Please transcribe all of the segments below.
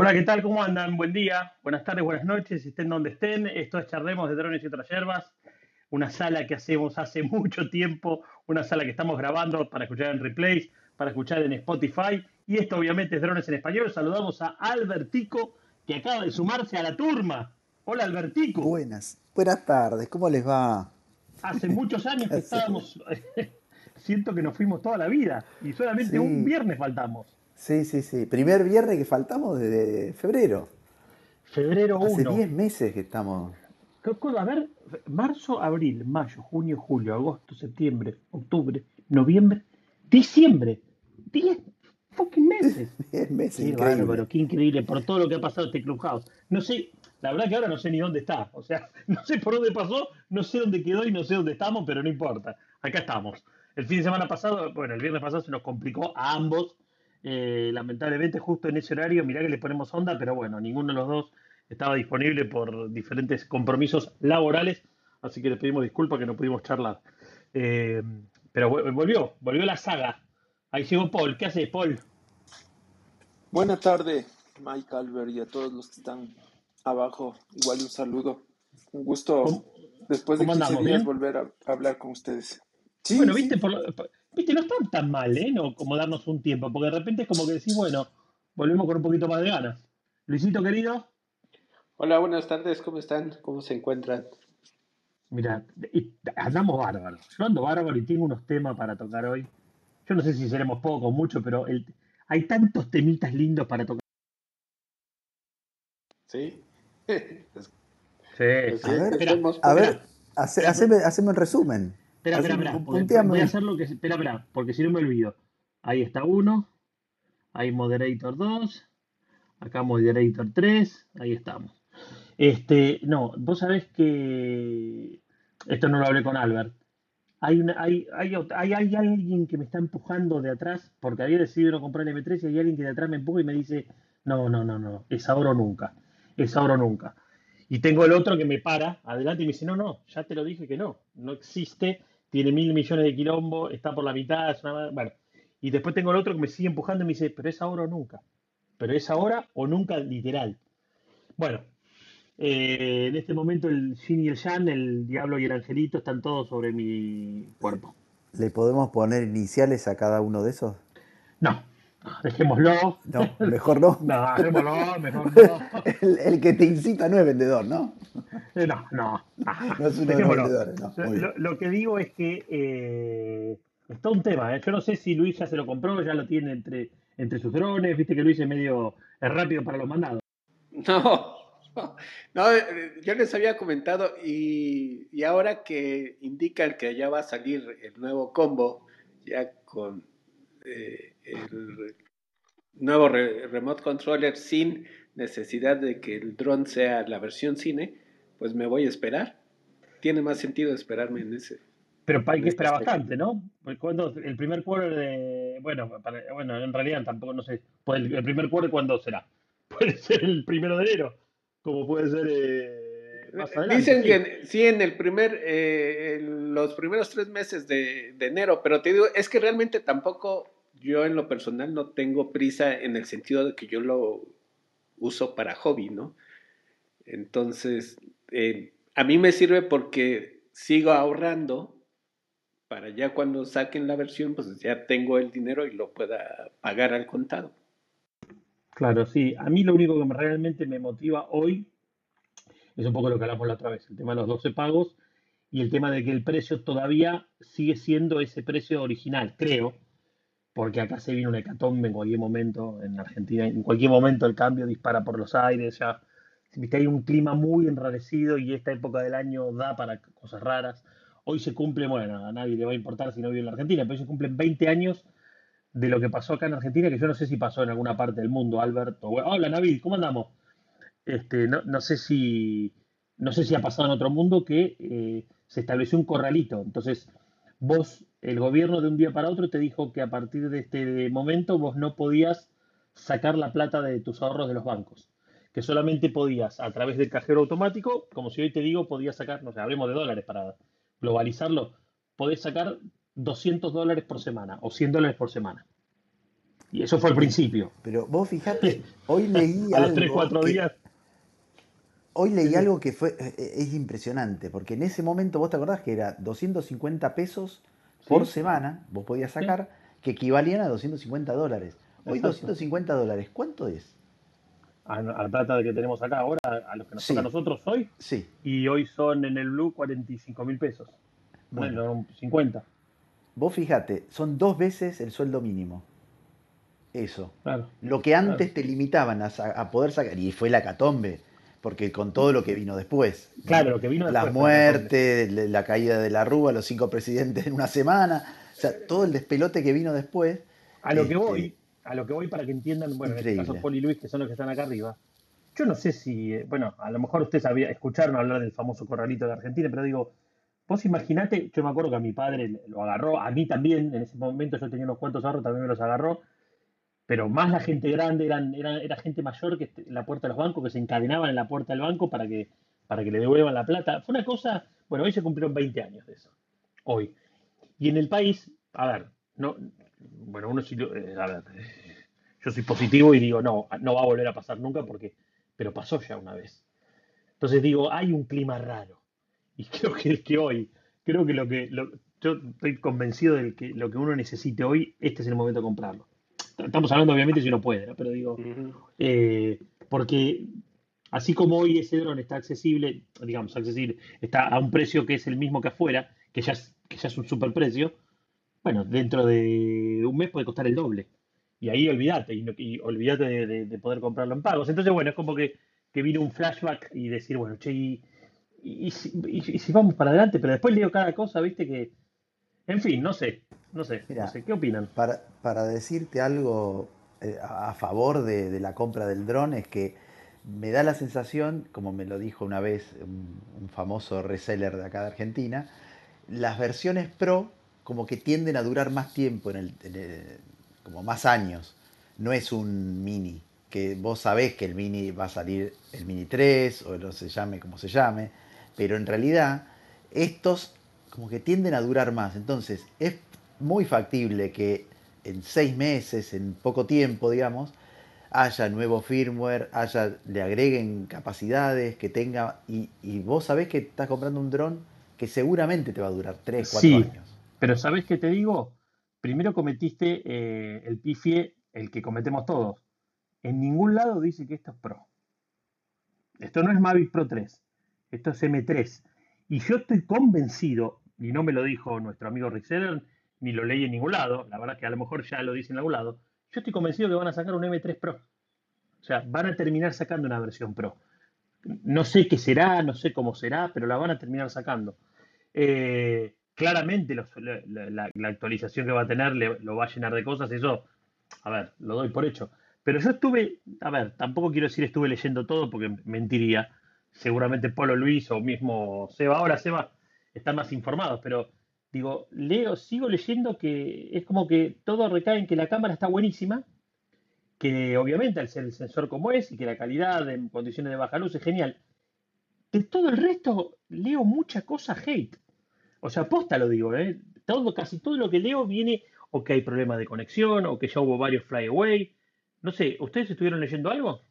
Hola, ¿qué tal? ¿Cómo andan? Buen día, buenas tardes, buenas noches, estén donde estén. Esto es Charlemos de Drones y otras Yerbas, una sala que hacemos hace mucho tiempo, una sala que estamos grabando para escuchar en replays, para escuchar en Spotify. Y esto obviamente es Drones en Español. Saludamos a Albertico, que acaba de sumarse a la turma. Hola, Albertico. Buenas, buenas tardes, ¿cómo les va? Hace muchos años que estábamos, siento que nos fuimos toda la vida y solamente un viernes faltamos. Sí, sí, sí. Primer viernes que faltamos desde febrero. Febrero 1. Hace 10 meses que estamos. A ver, marzo, abril, mayo, junio, julio, agosto, septiembre, octubre, noviembre, diciembre. 10 fucking meses. 10 meses. Qué increíble. Bárbaro, qué increíble por todo lo que ha pasado este Clubhouse. No sé, la verdad que ahora no sé ni dónde está. O sea, no sé por dónde pasó, no sé dónde quedó y no sé dónde estamos, pero no importa. Acá estamos. El fin de semana pasado, bueno, el viernes pasado se nos complicó a ambos eh, lamentablemente justo en ese horario, mirá que le ponemos onda, pero bueno, ninguno de los dos estaba disponible por diferentes compromisos laborales, así que le pedimos disculpas que no pudimos charlar. Eh, pero volvió, volvió la saga. Ahí llegó Paul. ¿Qué hace Paul? Buenas tardes, Mike Albert y a todos los que están abajo. Igual un saludo. Un gusto después de 15 días volver a hablar con ustedes. bueno, viste, por, Viste, no está tan mal, ¿eh? No, como darnos un tiempo, porque de repente es como que decís, bueno, volvemos con un poquito más de ganas. Luisito, querido. Hola, buenas tardes, ¿cómo están? ¿Cómo se encuentran? Mira, andamos bárbaros. Yo ando bárbaro y tengo unos temas para tocar hoy. Yo no sé si seremos poco o mucho, pero hay tantos temitas lindos para tocar. Sí. sí. A ver, a haceme, el resumen. Espera, espera, espera. Voy a hacer lo que. Espera, espera, porque si no me olvido. Ahí está uno. Ahí Moderator 2. Acá Moderator 3. Ahí estamos. Este, no, vos sabés que. Esto no lo hablé con Albert. Hay, una, hay, hay, hay, hay, alguien que me está empujando de atrás porque había decidido no comprar el M3 y hay alguien que de atrás me empuja y me dice: No, no, no, no, es ahora o nunca. Es ahora o nunca. Y tengo el otro que me para adelante y me dice: No, no, ya te lo dije que no. No existe tiene mil millones de quilombo, está por la mitad, es una... Bueno, y después tengo el otro que me sigue empujando y me dice, pero es ahora o nunca. Pero es ahora o nunca literal. Bueno, eh, en este momento el Shin y el Yan, el diablo y el angelito están todos sobre mi cuerpo. ¿Le podemos poner iniciales a cada uno de esos? No, dejémoslo. No, mejor no. no, dejémoslo, mejor no. El, que te incita no es vendedor, ¿no? Eh, no, no. No es uno de los vendedores, no. Lo, que digo es que eh, está un tema. ¿eh? Yo no sé si Luis ya se lo compró, ya lo tiene entre, entre sus drones. Viste que Luis es medio es rápido para los mandados. No, no, yo les había comentado y, y ahora que indican que ya va a salir el nuevo combo, ya con eh, el nuevo remote controller sin necesidad de que el drone sea la versión cine, pues me voy a esperar. Tiene más sentido esperarme en ese. Pero hay que esperar bastante, ¿no? Cuando el primer quarter de. Bueno, bueno, en realidad tampoco, no sé. Pues el, primer quarter, ¿cuándo será? Puede ser el primero de enero, como puede ser. Eh, más adelante, Dicen que sí, en el primer, eh, los primeros tres meses de, de, enero, pero te digo, es que realmente tampoco yo en lo personal no tengo prisa en el sentido de que yo lo uso para hobby, ¿no? Entonces, eh, a mí me sirve porque sigo ahorrando para ya cuando saquen la versión, pues ya tengo el dinero y lo pueda pagar al contado. Claro, sí. A mí lo único que realmente me motiva hoy es un poco lo que hablamos la otra vez, el tema de los 12 pagos y el tema de que el precio todavía sigue siendo ese precio original, creo porque acá se viene un hecatombe en cualquier momento, en Argentina, en cualquier momento el cambio dispara por los aires, ya hay un clima muy enrarecido y esta época del año da para cosas raras. Hoy se cumple, bueno, a nadie le va a importar si no vive en la Argentina, pero hoy se cumplen 20 años de lo que pasó acá en Argentina, que yo no sé si pasó en alguna parte del mundo, Alberto. Hola, Nabil, ¿cómo andamos? Este, no, no, sé si no sé si ha pasado en otro mundo que eh, se estableció un corralito. Entonces, vos el gobierno de un día para otro te dijo que a partir de este momento vos no podías sacar la plata de tus ahorros de los bancos, que solamente podías a través del cajero automático, como si hoy te digo, podías sacar, no sé, hablemos de dólares para globalizarlo, podés sacar 200 dólares por semana o 100 dólares por semana. Y eso fue al principio. Pero vos fijate, hoy leí A los 3, 4 días. Hoy leí algo que fue eh, eh, es impresionante, porque en ese momento vos te acordás que era 250 pesos por semana, vos podías sacar, que equivalían a 250 dólares. Hoy 250 dólares, ¿cuánto es? A, la plata que tenemos acá ahora, a lo que nos toca a nosotros hoy. Sí. Y hoy son en el Blue 45 mil pesos. Bueno, 50. Vos fijate, son dos veces el sueldo mínimo. Eso. Claro, lo que antes te limitaban a, poder sacar, y fue la catombe, porque con todo lo que vino después. Claro, lo que vino después. La muerte, la, caída de la Rúa, los cinco presidentes en una semana, o sea, todo el despelote que vino después. A lo que este, voy, a lo que voy para que entiendan, bueno, en este caso Poli y Luis, que son los que están acá arriba. Yo no sé si, eh, bueno, a lo mejor ustedes escucharon hablar del famoso corralito de Argentina, pero digo, vos imaginate, yo me acuerdo que a mi padre lo agarró, a mí también, en ese momento yo tenía unos cuantos ahorros, también me los agarró, pero más la gente grande, eran, era, gente mayor que la puerta de los bancos, que se encadenaban en la puerta del banco para que, para que le devuelvan la plata. Fue una cosa, bueno, hoy se cumplieron 20 años de eso, hoy. Y en el país, a ver, no, bueno, uno sí, eh, a ver, yo soy positivo y digo, no, no va a volver a pasar nunca porque, pero pasó ya una vez. Entonces digo, hay un clima raro. Y creo que, que hoy, creo que lo que, yo estoy convencido de que lo que uno necesite hoy, este es el momento de comprarlo estamos hablando obviamente si uno puede, pero digo, eh, porque así como hoy ese dron está accesible, digamos, accesible, está a un precio que es el mismo que afuera, que ya es, que ya es un superprecio, bueno, dentro de un mes puede costar el doble. Y ahí olvídate, y, olvídate de, poder comprarlo en pagos. Entonces, bueno, es como que, que vino un flashback y decir, bueno, che, y, y, si, vamos para adelante, pero después leo cada cosa, viste que, en fin, no sé, no sé, ¿qué opinan? Para, para decirte algo eh, a favor de, la compra del dron es que me da la sensación, como me lo dijo una vez un, famoso reseller de acá de Argentina, las versiones Pro como que tienden a durar más tiempo, en el, como más años. No es un mini, que vos sabés que el mini va a salir el mini 3 o no se llame como se llame, pero en realidad estos como que tienden a durar más. Entonces es muy factible que en seis meses, en poco tiempo, digamos, haya nuevo firmware, haya, le agreguen capacidades, que tenga, y, vos sabés que estás comprando un dron que seguramente te va a durar tres, cuatro sí, años. Pero ¿sabés qué te digo? Primero cometiste eh, el pifie, el que cometemos todos. En ningún lado dice que esto es Pro. Esto no es Mavic Pro 3, esto es M3. Y yo estoy convencido, y no me lo dijo nuestro amigo Rick ni lo leí en ningún lado, la verdad que a lo mejor ya lo dice en algún lado, yo estoy convencido que van a sacar un M3 Pro. O sea, van a terminar sacando una versión Pro. No sé qué será, no sé cómo será, pero la van a terminar sacando. Eh, claramente la, actualización que va a tener lo va a llenar de cosas, eso, a ver, lo doy por hecho. Pero yo estuve, a ver, tampoco quiero decir estuve leyendo todo porque mentiría. Seguramente Polo Luis o mismo Seba, ahora Seba, están más informados, pero digo, leo, sigo leyendo que es como que todo recae en que la cámara está buenísima, que obviamente al ser el sensor como es y que la calidad en condiciones de baja luz es genial. De todo el resto leo mucha cosa hate. O sea, posta lo digo, ¿eh? Todo, casi todo lo que leo viene o que hay problemas de conexión o que ya hubo varios flyaway. No sé, ¿ustedes estuvieron leyendo algo?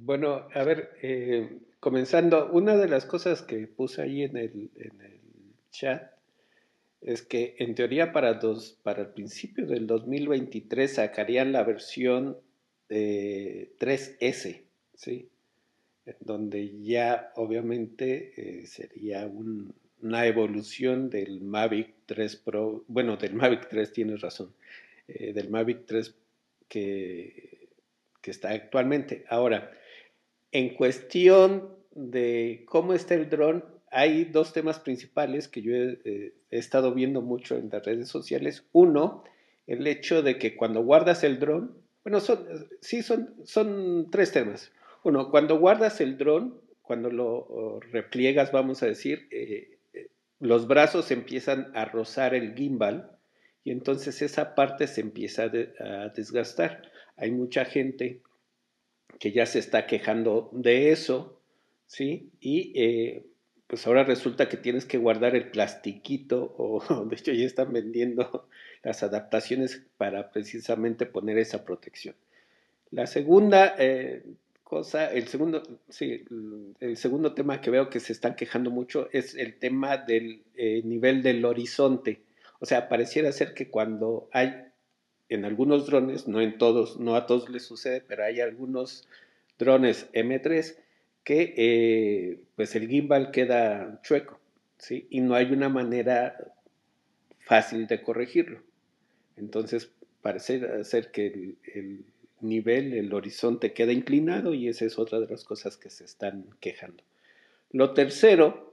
Bueno, a ver, eh, comenzando, una de las cosas que puse ahí en el, en el chat es que en teoría para, dos, para el principio del 2023 sacarían la versión 3S, ¿sí? donde ya obviamente eh, sería una evolución del Mavic 3 Pro, bueno, del Mavic 3 tienes razón, eh, del Mavic 3 que, que está actualmente. Ahora, en cuestión de cómo está el dron, hay dos temas principales que yo he, estado viendo mucho en las redes sociales. Uno, el hecho de que cuando guardas el dron, bueno, son, sí, son, son tres temas. Uno, cuando guardas el dron, cuando lo repliegas, vamos a decir, eh, eh, los brazos empiezan a rozar el gimbal y entonces esa parte se empieza a, desgastar. Hay mucha gente que ya se está quejando de eso, ¿sí? Y eh, pues ahora resulta que tienes que guardar el plastiquito o de hecho ya están vendiendo las adaptaciones para precisamente poner esa protección. La segunda eh, cosa, el segundo, sí, el segundo tema que veo que se están quejando mucho es el tema del eh, nivel del horizonte. O sea, pareciera ser que cuando hay en algunos drones, no en todos, no a todos les sucede, pero hay algunos drones M3 que eh, pues el gimbal queda chueco, ¿sí? Y no hay una manera fácil de corregirlo. Entonces, parece ser que el, nivel, el horizonte queda inclinado y esa es otra de las cosas que se están quejando. Lo tercero,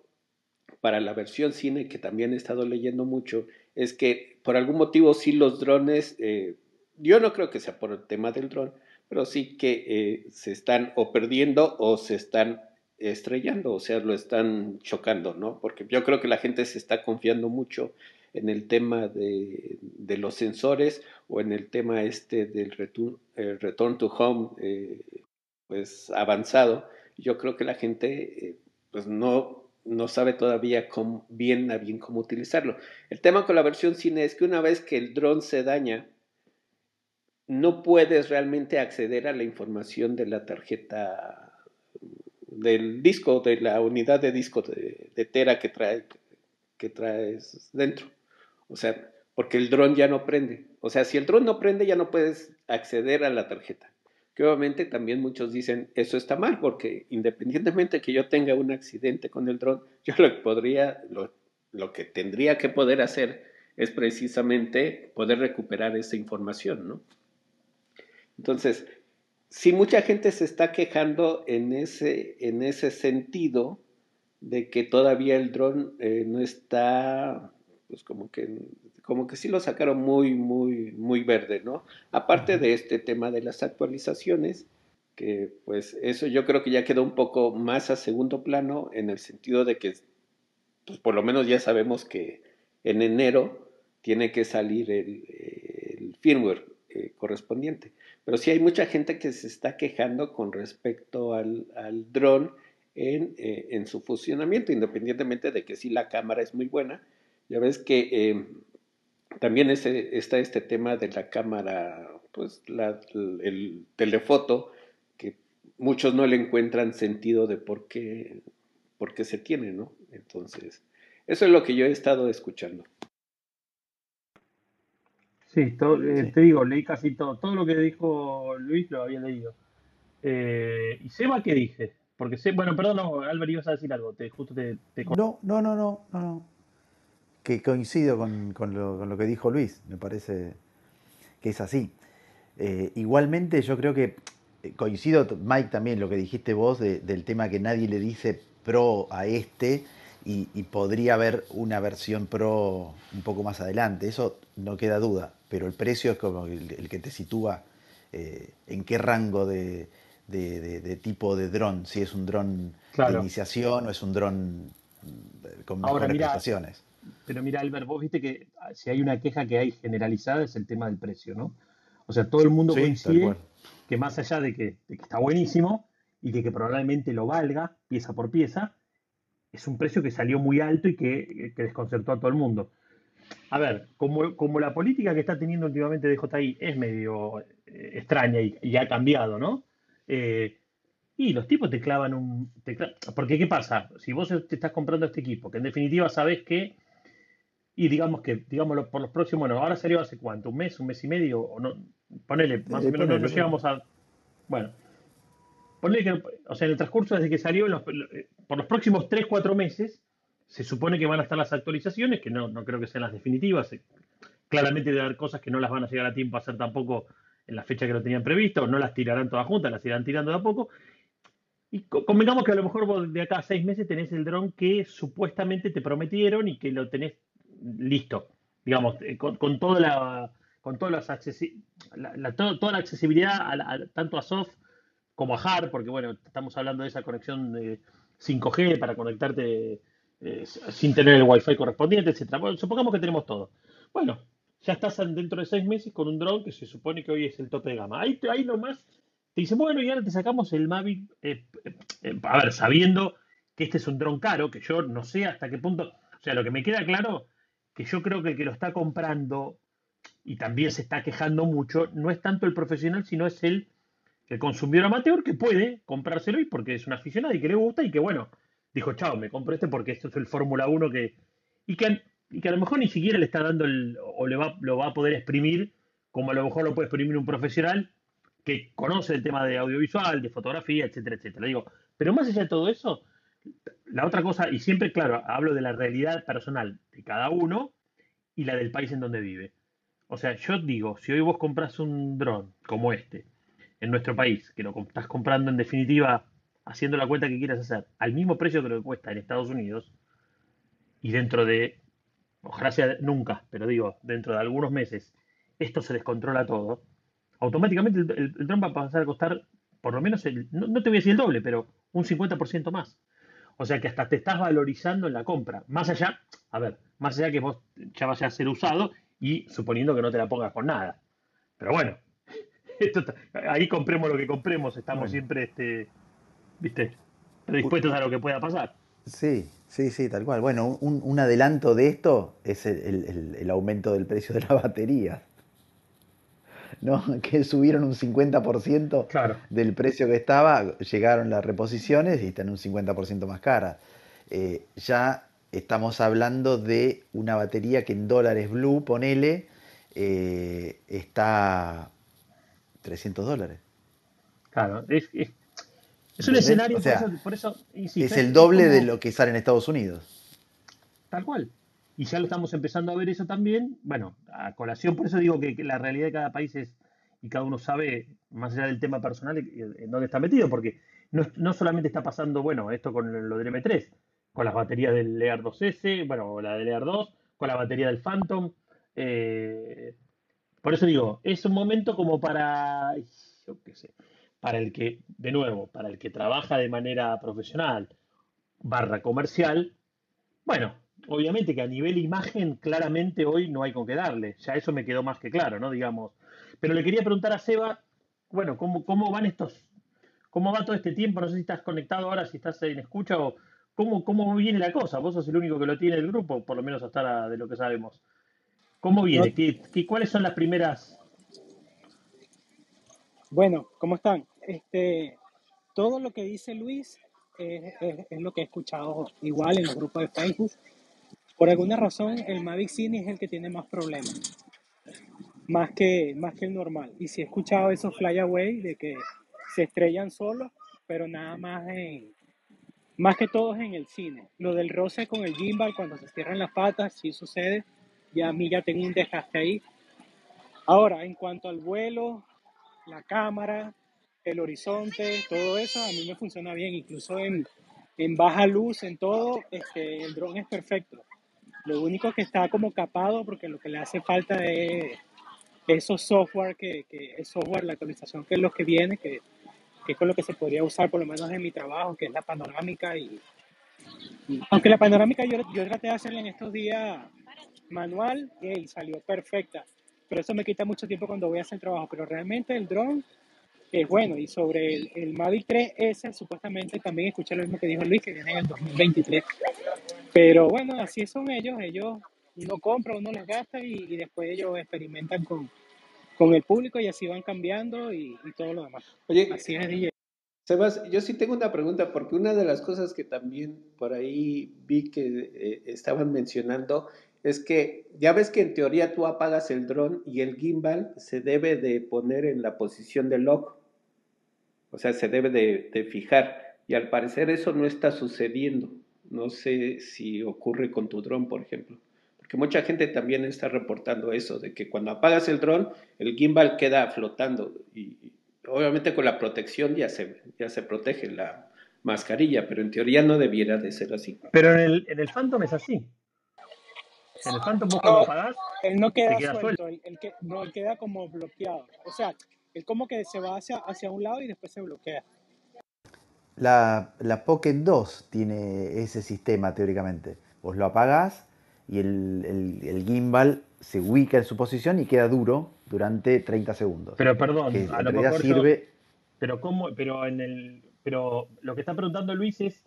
para la versión cine, que también he estado leyendo mucho, es que por algún motivo sí los drones, eh, yo no creo que sea por el tema del dron, pero sí que eh, se están o perdiendo o se están estrellando, o sea, lo están chocando, ¿no? Porque yo creo que la gente se está confiando mucho en el tema de, los sensores o en el tema este del return, return to home, eh, pues avanzado. Yo creo que la gente, eh, pues no, no sabe todavía cómo, bien a bien cómo utilizarlo. El tema con la versión cine es que una vez que el dron se daña, no puedes realmente acceder a la información de la tarjeta del disco, de la unidad de disco de, Tera que, trae, que traes dentro. O sea, porque el dron ya no prende. O sea, si el dron no prende, ya no puedes acceder a la tarjeta. Que obviamente también muchos dicen, eso está mal, porque independientemente que yo tenga un accidente con el dron, yo lo que podría, lo, lo que tendría que poder hacer es precisamente poder recuperar esa información, ¿no? Entonces, si mucha gente se está quejando en ese, en ese sentido de que todavía el dron eh, no está, pues como que, como que sí lo sacaron muy, muy, muy verde, ¿no? Aparte de este tema de las actualizaciones, que pues eso yo creo que ya quedó un poco más a segundo plano en el sentido de que, pues por lo menos ya sabemos que en enero tiene que salir el, firmware eh, correspondiente. Pero sí hay mucha gente que se está quejando con respecto al, al dron en, eh, en, su funcionamiento, independientemente de que sí la cámara es muy buena. Ya ves que eh, también ese, está este tema de la cámara, pues la, el telefoto, que muchos no le encuentran sentido de por qué, por qué se tiene, ¿no? Entonces, eso es lo que yo he estado escuchando. Sí, eh, te digo, leí casi todo. Todo lo que dijo Luis lo había leído. Eh, ¿Y Seba qué dije? Porque sé, bueno, perdón, no, Álvaro, ibas a decir algo. Te, justo te, No, no, no, no, no. Que coincido con, lo, que dijo Luis. Me parece que es así. Eh, igualmente, yo creo que coincido, Mike, también lo que dijiste vos del tema que nadie le dice pro a este y, podría haber una versión Pro un poco más adelante, eso no queda duda, pero el precio es como el, que te sitúa eh, en qué rango de, tipo de dron, si es un dron de iniciación o es un dron con mejores prestaciones. Pero mira, Albert, vos viste que ah, si hay una queja que hay generalizada es el tema del precio, ¿no? O sea, todo el mundo coincide que más allá de que, de que, está buenísimo y de que probablemente lo valga pieza por pieza, es un precio que salió muy alto y que, desconcertó a todo el mundo. A ver, como, la política que está teniendo últimamente DJI es medio eh, extraña y, ha cambiado, ¿no? Eh, y los tipos te clavan un... porque ¿qué pasa? Si vos te estás comprando este equipo, que en definitiva sabes que... Y digamos que, digámoslo, por los próximos, bueno, ahora salió hace cuánto, un mes, un mes y medio, o no, ponele, más o menos no, llegamos a... Bueno, ponele que, o sea, en el transcurso desde que salió, los, por los próximos 3, 4 meses, se supone que van a estar las actualizaciones, que no, no creo que sean las definitivas. Eh, claramente debe haber cosas que no las van a llegar a tiempo a hacer tampoco en la fecha que lo tenían previsto, no las tirarán todas juntas, las irán tirando de a poco. Y convengamos que a lo mejor de acá a seis meses tenés el dron que supuestamente te prometieron y que lo tenés listo, digamos, eh, con, toda la con todas las toda la accesibilidad tanto a soft como a hard, porque bueno, estamos hablando de esa conexión de, 5G para conectarte eh, sin tener el Wi-Fi correspondiente, etc. supongamos que tenemos todo. Bueno, ya estás dentro de seis meses con un drone que se supone que hoy es el tope de gama. Ahí, ahí nomás te dice, bueno, y ahora te sacamos el Mavic, eh, a ver, sabiendo que este es un dron caro, que yo no sé hasta qué punto, o sea, lo que me queda claro, que yo creo que el que lo está comprando y también se está quejando mucho, no es tanto el profesional, sino es el, el consumidor amateur que puede comprárselo y porque es un aficionado y que le gusta y que bueno, dijo, chao, me compro este porque esto es el Fórmula 1 que... Y que, y que a lo mejor ni siquiera le está dando el... o le va, lo va a poder exprimir como a lo mejor lo puede exprimir un profesional que conoce el tema de audiovisual, de fotografía, etcétera, etcétera. Digo, pero más allá de todo eso, la otra cosa, y siempre, claro, hablo de la realidad personal de cada uno y la del país en donde vive. O sea, yo digo, si hoy vos compras un dron como este en nuestro país, que lo estás comprando en definitiva haciendo la cuenta que quieras hacer, al mismo precio que lo que cuesta en Estados Unidos, y dentro de, ojalá sea nunca, pero digo, dentro de algunos meses, esto se descontrola todo, automáticamente el, dron va a pasar a costar por lo menos, el, no, no, te voy a decir el doble, pero un 50% más. O sea que hasta te estás valorizando en la compra. Más allá, a ver, más allá que vos ya vaya a ser usado y suponiendo que no te la pongas con nada. Pero bueno, ahí compremos lo que compremos, estamos siempre, este, viste, predispuestos a lo que pueda pasar. Sí, sí, sí, tal cual. Bueno, un, adelanto de esto es el, aumento del precio de la batería. ¿No? que subieron un 50% del precio que estaba, llegaron las reposiciones y están un 50% más cara. Eh, ya estamos hablando de una batería que en dólares blue, ponele, eh, está 300 dólares. Claro, es, un escenario, por eso, es el doble de lo que sale en Estados Unidos. Tal cual. Y ya lo estamos empezando a ver eso también. Bueno, a colación, por eso digo que, la realidad de cada país es, y cada uno sabe, más allá del tema personal, en dónde está metido, porque no, no solamente está pasando, bueno, esto con lo del M3, con las baterías del Lear 2S, bueno, la del Lear 2, con la batería del Phantom. Eh, por eso digo, es un momento como para, qué sé, para el que, de nuevo, para el que trabaja de manera profesional, barra comercial, bueno, obviamente que a nivel imagen claramente hoy no hay con qué darle, ya eso me quedó más que claro, ¿no? Digamos. Pero le quería preguntar a Seba, bueno, ¿cómo, cómo van estos, cómo va todo este tiempo? No sé si estás conectado ahora, si estás en escucha o, ¿Cómo, viene la cosa? Vos sos el único que lo tiene el grupo, por lo menos hasta de lo que sabemos. ¿Cómo viene? ¿Qué, cuáles son las primeras? Bueno, ¿cómo están? Este, todo lo que dice Luis es, lo que he escuchado igual en los grupos de Facebook. Por alguna razón, el Mavic Cine es el que tiene más problemas, más que, más que el normal. Y si he escuchado esos flyaway de que se estrellan solos, pero nada más en, más que todo en el cine. Lo del roce con el gimbal cuando se cierran las patas, sí sucede. Ya a mí ya tengo un desgaste ahí. Ahora, en cuanto al vuelo, la cámara, el horizonte, todo eso, a mí me funciona bien. Incluso en, en baja luz, en todo, este, el dron es perfecto. Lo único que está como capado, porque lo que le hace falta es esos software, que, que el software, la actualización que es lo que viene, que que es con lo que se podría usar por lo menos en mi trabajo, que es la panorámica. Y, aunque la panorámica yo, yo traté de hacerla en estos días manual y salió perfecta, pero eso me quita mucho tiempo cuando voy a hacer trabajo. Pero realmente el dron es bueno. Y sobre el, el Mavic 3S, supuestamente también escuché lo mismo que dijo Luis, que viene en el 2023. Pero bueno, así son ellos. Ellos, uno compra, uno les gasta y, y después ellos experimentan con, con el público y así van cambiando y, todo lo demás. Oye, así es DJ. Sebas, yo sí tengo una pregunta, porque una de las cosas que también por ahí vi que eh, estaban mencionando es que ya ves que en teoría tú apagas el dron y el gimbal se debe de poner en la posición de lock, o sea, se debe de, de fijar, y al parecer eso no está sucediendo. No sé si ocurre con tu dron, por ejemplo. Porque mucha gente también está reportando eso, de que cuando apagas el dron, el gimbal queda flotando y, obviamente con la protección ya se, ya se protege la mascarilla, pero en teoría no debiera de ser así. Pero en el, en el Phantom es así. En el Phantom vos cuando apagás, él no queda, suelto, Él, que, no, él queda como bloqueado. O sea, él como que se va hacia, hacia un lado y después se bloquea. La, la Pocket 2 tiene ese sistema teóricamente. Vos lo apagás y el, gimbal se ubica en su posición y queda duro durante 30 segundos. Pero perdón, a lo sirve... pero cómo, pero en el, pero lo que está preguntando Luis es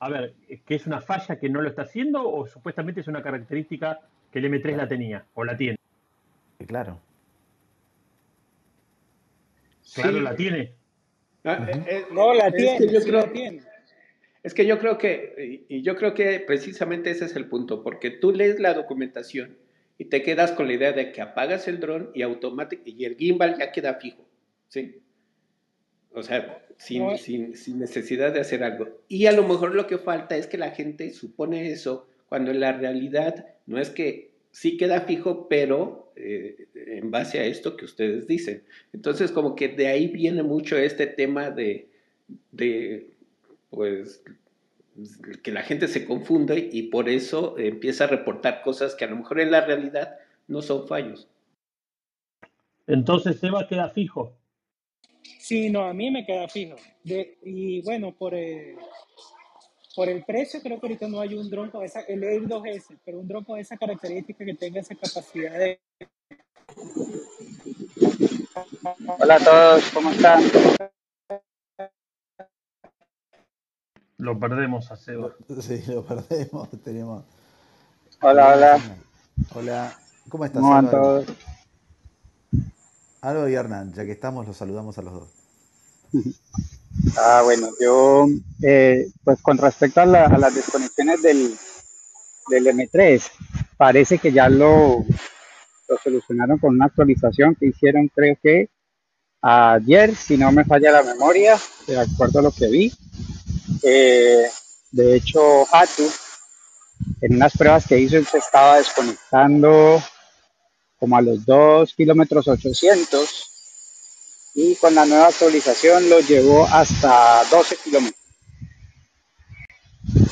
a ver, ¿que es una falla que no lo está haciendo o supuestamente es una característica que el M3 la tenía o la tiene? Claro. Claro, la tiene. Ah, eh, eh, no, la tiene, es que yo creo, tiene. Es que yo creo que, y yo creo que precisamente ese es el punto, porque tú lees la documentación y te quedas con la idea de que apagas el dron y automático y el gimbal ya queda fijo, ¿sí? O sea, sin, sin, sin, necesidad de hacer algo. Y a lo mejor lo que falta es que la gente supone eso, cuando en la realidad no es que sí queda fijo, pero eh, en base a esto que ustedes dicen. Entonces, como que de ahí viene mucho este tema de, de pues, que la gente se confunde y por eso empieza a reportar cosas que a lo mejor en la realidad no son fallos. Entonces, Eva queda fijo. Sí, no, a mí me queda fijo. y bueno, por, eh, por el precio, creo que ahorita no hay un dron con esa, el Air 2S, pero un dron con esa característica que tenga esa capacidad de. Hola a todos, ¿cómo están? Lo perdemos a Seba. Sí, lo perdemos. Tenemos. Hola, hola. Hola, ¿cómo estás? ¿Cómo todos? Algo y Hernán, ya que estamos, los saludamos a los dos. Ah, bueno, yo, eh, pues con respecto a, las desconexiones del, del, M3, parece que ya lo, lo solucionaron con una actualización que hicieron, creo que ayer, si no me falla la memoria, de acuerdo a lo que vi. Eh, de hecho, Hatu, en unas pruebas que hizo, se estaba desconectando como a los 2 kilómetros 800 y con la nueva actualización lo llevó hasta 12 kilómetros.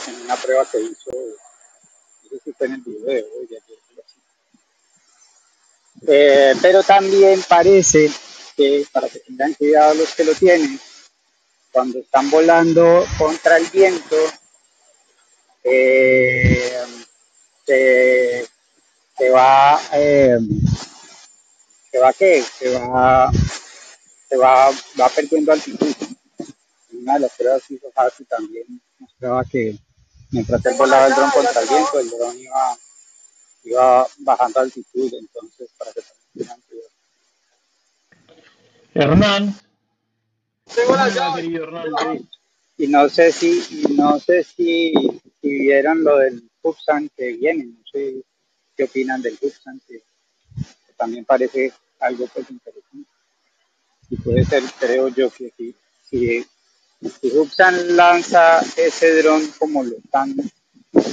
En una prueba que hizo fue en el video eh, pero también parece que para que tengan cuidado los que lo tienen cuando están volando contra el viento eh, se va, eh, se va qué, se va, se va, va perdiendo altitud. Una de las pruebas que hizo Hasi también mostraba que mientras él volaba el dron contra el viento, el dron iba, iba bajando altitud, entonces para que tengan cuidado. Hernán. Y no sé si, no sé si, si vieron lo del Pubsan que viene, no sé qué opinan del Hubsan, que, también parece algo pues interesante. Y puede ser, creo yo, que si, si, si lanza ese dron como lo están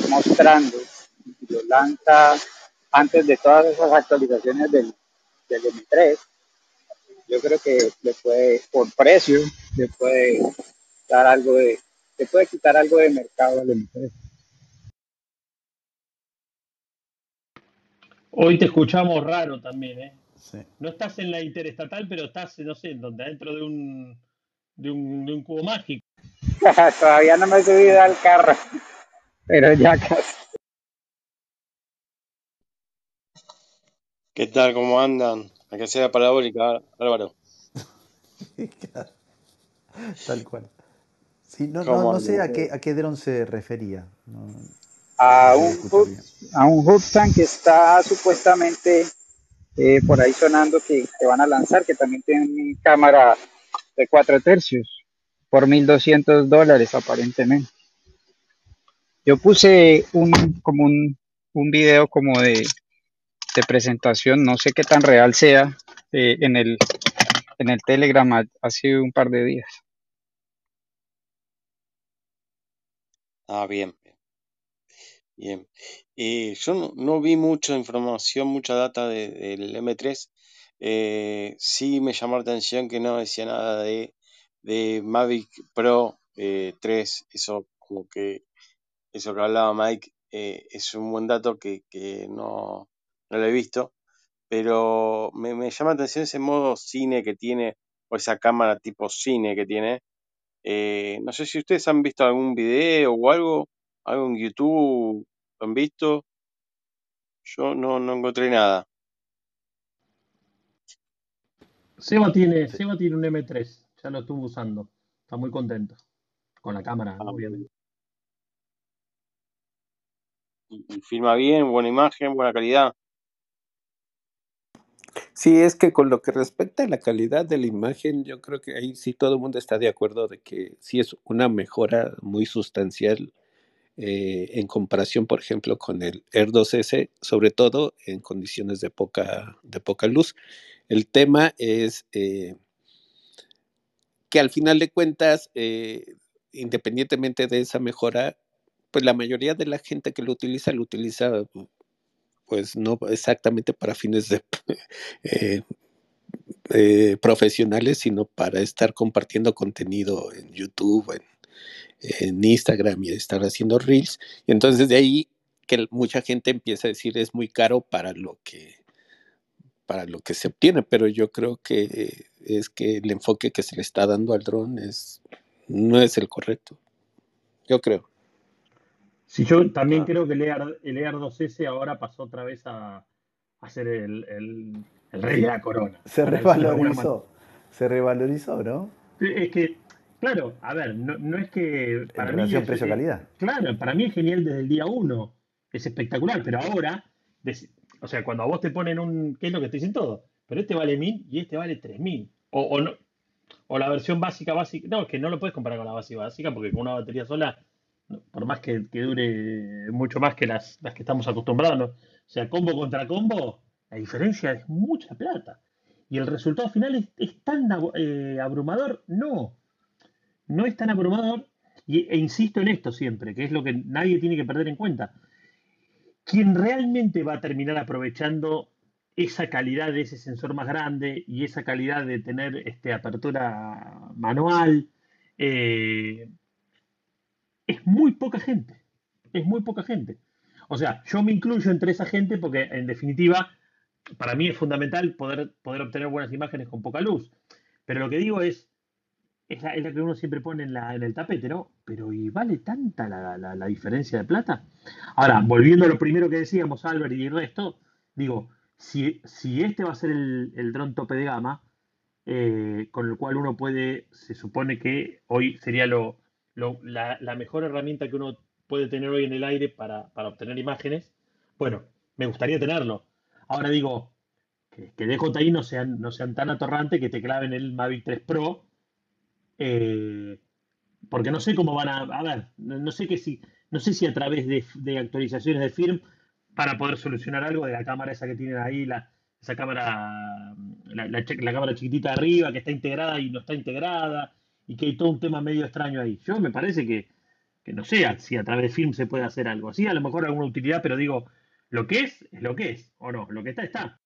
mostrando, y lo lanza antes de todas esas actualizaciones del, del M3, yo creo que le puede, por precio, le puede dar algo de, le puede quitar algo de mercado al M3. Hoy te escuchamos raro también, ¿eh? No estás en la interestatal, pero estás, no sé, donde dentro de un, de un, de un cubo mágico. Todavía no me he subido al carro, pero ya casi. ¿Qué tal? ¿Cómo andan? A que sea parabólica, Álvaro. Tal cual. Sí, no, no, no, sé a qué, a qué dron se refería. No, a un, a un que está supuestamente eh, por ahí sonando que, van a lanzar, que también tiene cámara de 4 tercios por 1.200 dólares aparentemente. Yo puse un, como un, un video como de, de, presentación, no sé qué tan real sea, eh, en, el, en el Telegram hace un par de días. Ah, bien. Bien. Eh, yo no, vi mucha información, mucha data del M3. Eh, sí me llamó la atención que no decía nada de, de Mavic Pro 3. Eh, eso como que eso que hablaba Mike es un buen dato que, no, no, lo he visto. Pero me, me, llama la atención ese modo cine que tiene, o esa cámara tipo cine que tiene. no sé si ustedes han visto algún video o algo, algo en YouTube ¿Lo han visto? Yo no, no encontré nada. Seba tiene, Seba tiene un M3, ya lo estuvo usando. Está muy contento. Con la cámara, ah, obviamente. y, filma bien, buena imagen, buena calidad. Sí, es que con lo que respecta a la calidad de la imagen, yo creo que ahí sí todo el mundo está de acuerdo de que sí es una mejora muy sustancial eh, en comparación, por ejemplo, con el Air 2S, sobre todo en condiciones de poca, de poca luz. El tema es eh, que al final de cuentas, eh, independientemente de esa mejora, pues la mayoría de la gente que lo utiliza, lo utiliza pues no exactamente para fines de profesionales, sino para estar compartiendo contenido en YouTube, en, en Instagram y estar haciendo reels. Y entonces de ahí que mucha gente empieza a decir es muy caro para lo que para lo que se obtiene, pero yo creo que es que el enfoque que se le está dando al dron es no es el correcto. Yo creo. Sí, yo también creo que el EAR, el 2S ahora pasó otra vez a, a ser el, el, rey de la corona. Se revalorizó. Se revalorizó, ¿no? Es que Claro, a ver, no, es que. Para mí precio-calidad. Claro, para mí es genial desde el día uno. Es espectacular, pero ahora, o sea, cuando a vos te ponen un. ¿Qué es lo que te dicen todo? Pero este vale mil y este vale tres mil. O, o, no, o la versión básica, básica. No, es que no lo puedes comparar con la básica básica porque con una batería sola, por más que, dure mucho más que las, las que estamos acostumbrados, o sea, combo contra combo, la diferencia es mucha plata. Y el resultado final es, tan eh, abrumador, no no es tan abrumador, e insisto en esto siempre, que es lo que nadie tiene que perder en cuenta. Quien realmente va a terminar aprovechando esa calidad de ese sensor más grande y esa calidad de tener este, apertura manual, eh, es muy poca gente. Es muy poca gente. O sea, yo me incluyo entre esa gente porque en definitiva para mí es fundamental poder, poder obtener buenas imágenes con poca luz. Pero lo que digo es, es la, que uno siempre pone en, la, en el tapete, ¿no? Pero ¿y vale tanta la, diferencia de plata? Ahora, volviendo a lo primero que decíamos, Albert y el resto, digo, si, si este va a ser el, el dron tope de gama, eh, con el cual uno puede, se supone que hoy sería lo, la, mejor herramienta que uno puede tener hoy en el aire para, obtener imágenes, bueno, me gustaría tenerlo. Ahora digo, que, que DJI no sean, no sean tan atorrantes que te claven el Mavic 3 Pro eh, porque no sé cómo van a. Ver, no, sé que si. No sé si a través de, actualizaciones de firm para poder solucionar algo de la cámara esa que tienen ahí, la, esa cámara, la, cámara chiquitita arriba, que está integrada y no está integrada, y que hay todo un tema medio extraño ahí. Yo me parece que, que no sé si a través de firm se puede hacer algo así, a lo mejor alguna utilidad, pero digo, lo que es, es lo que es, o no, lo que está, está.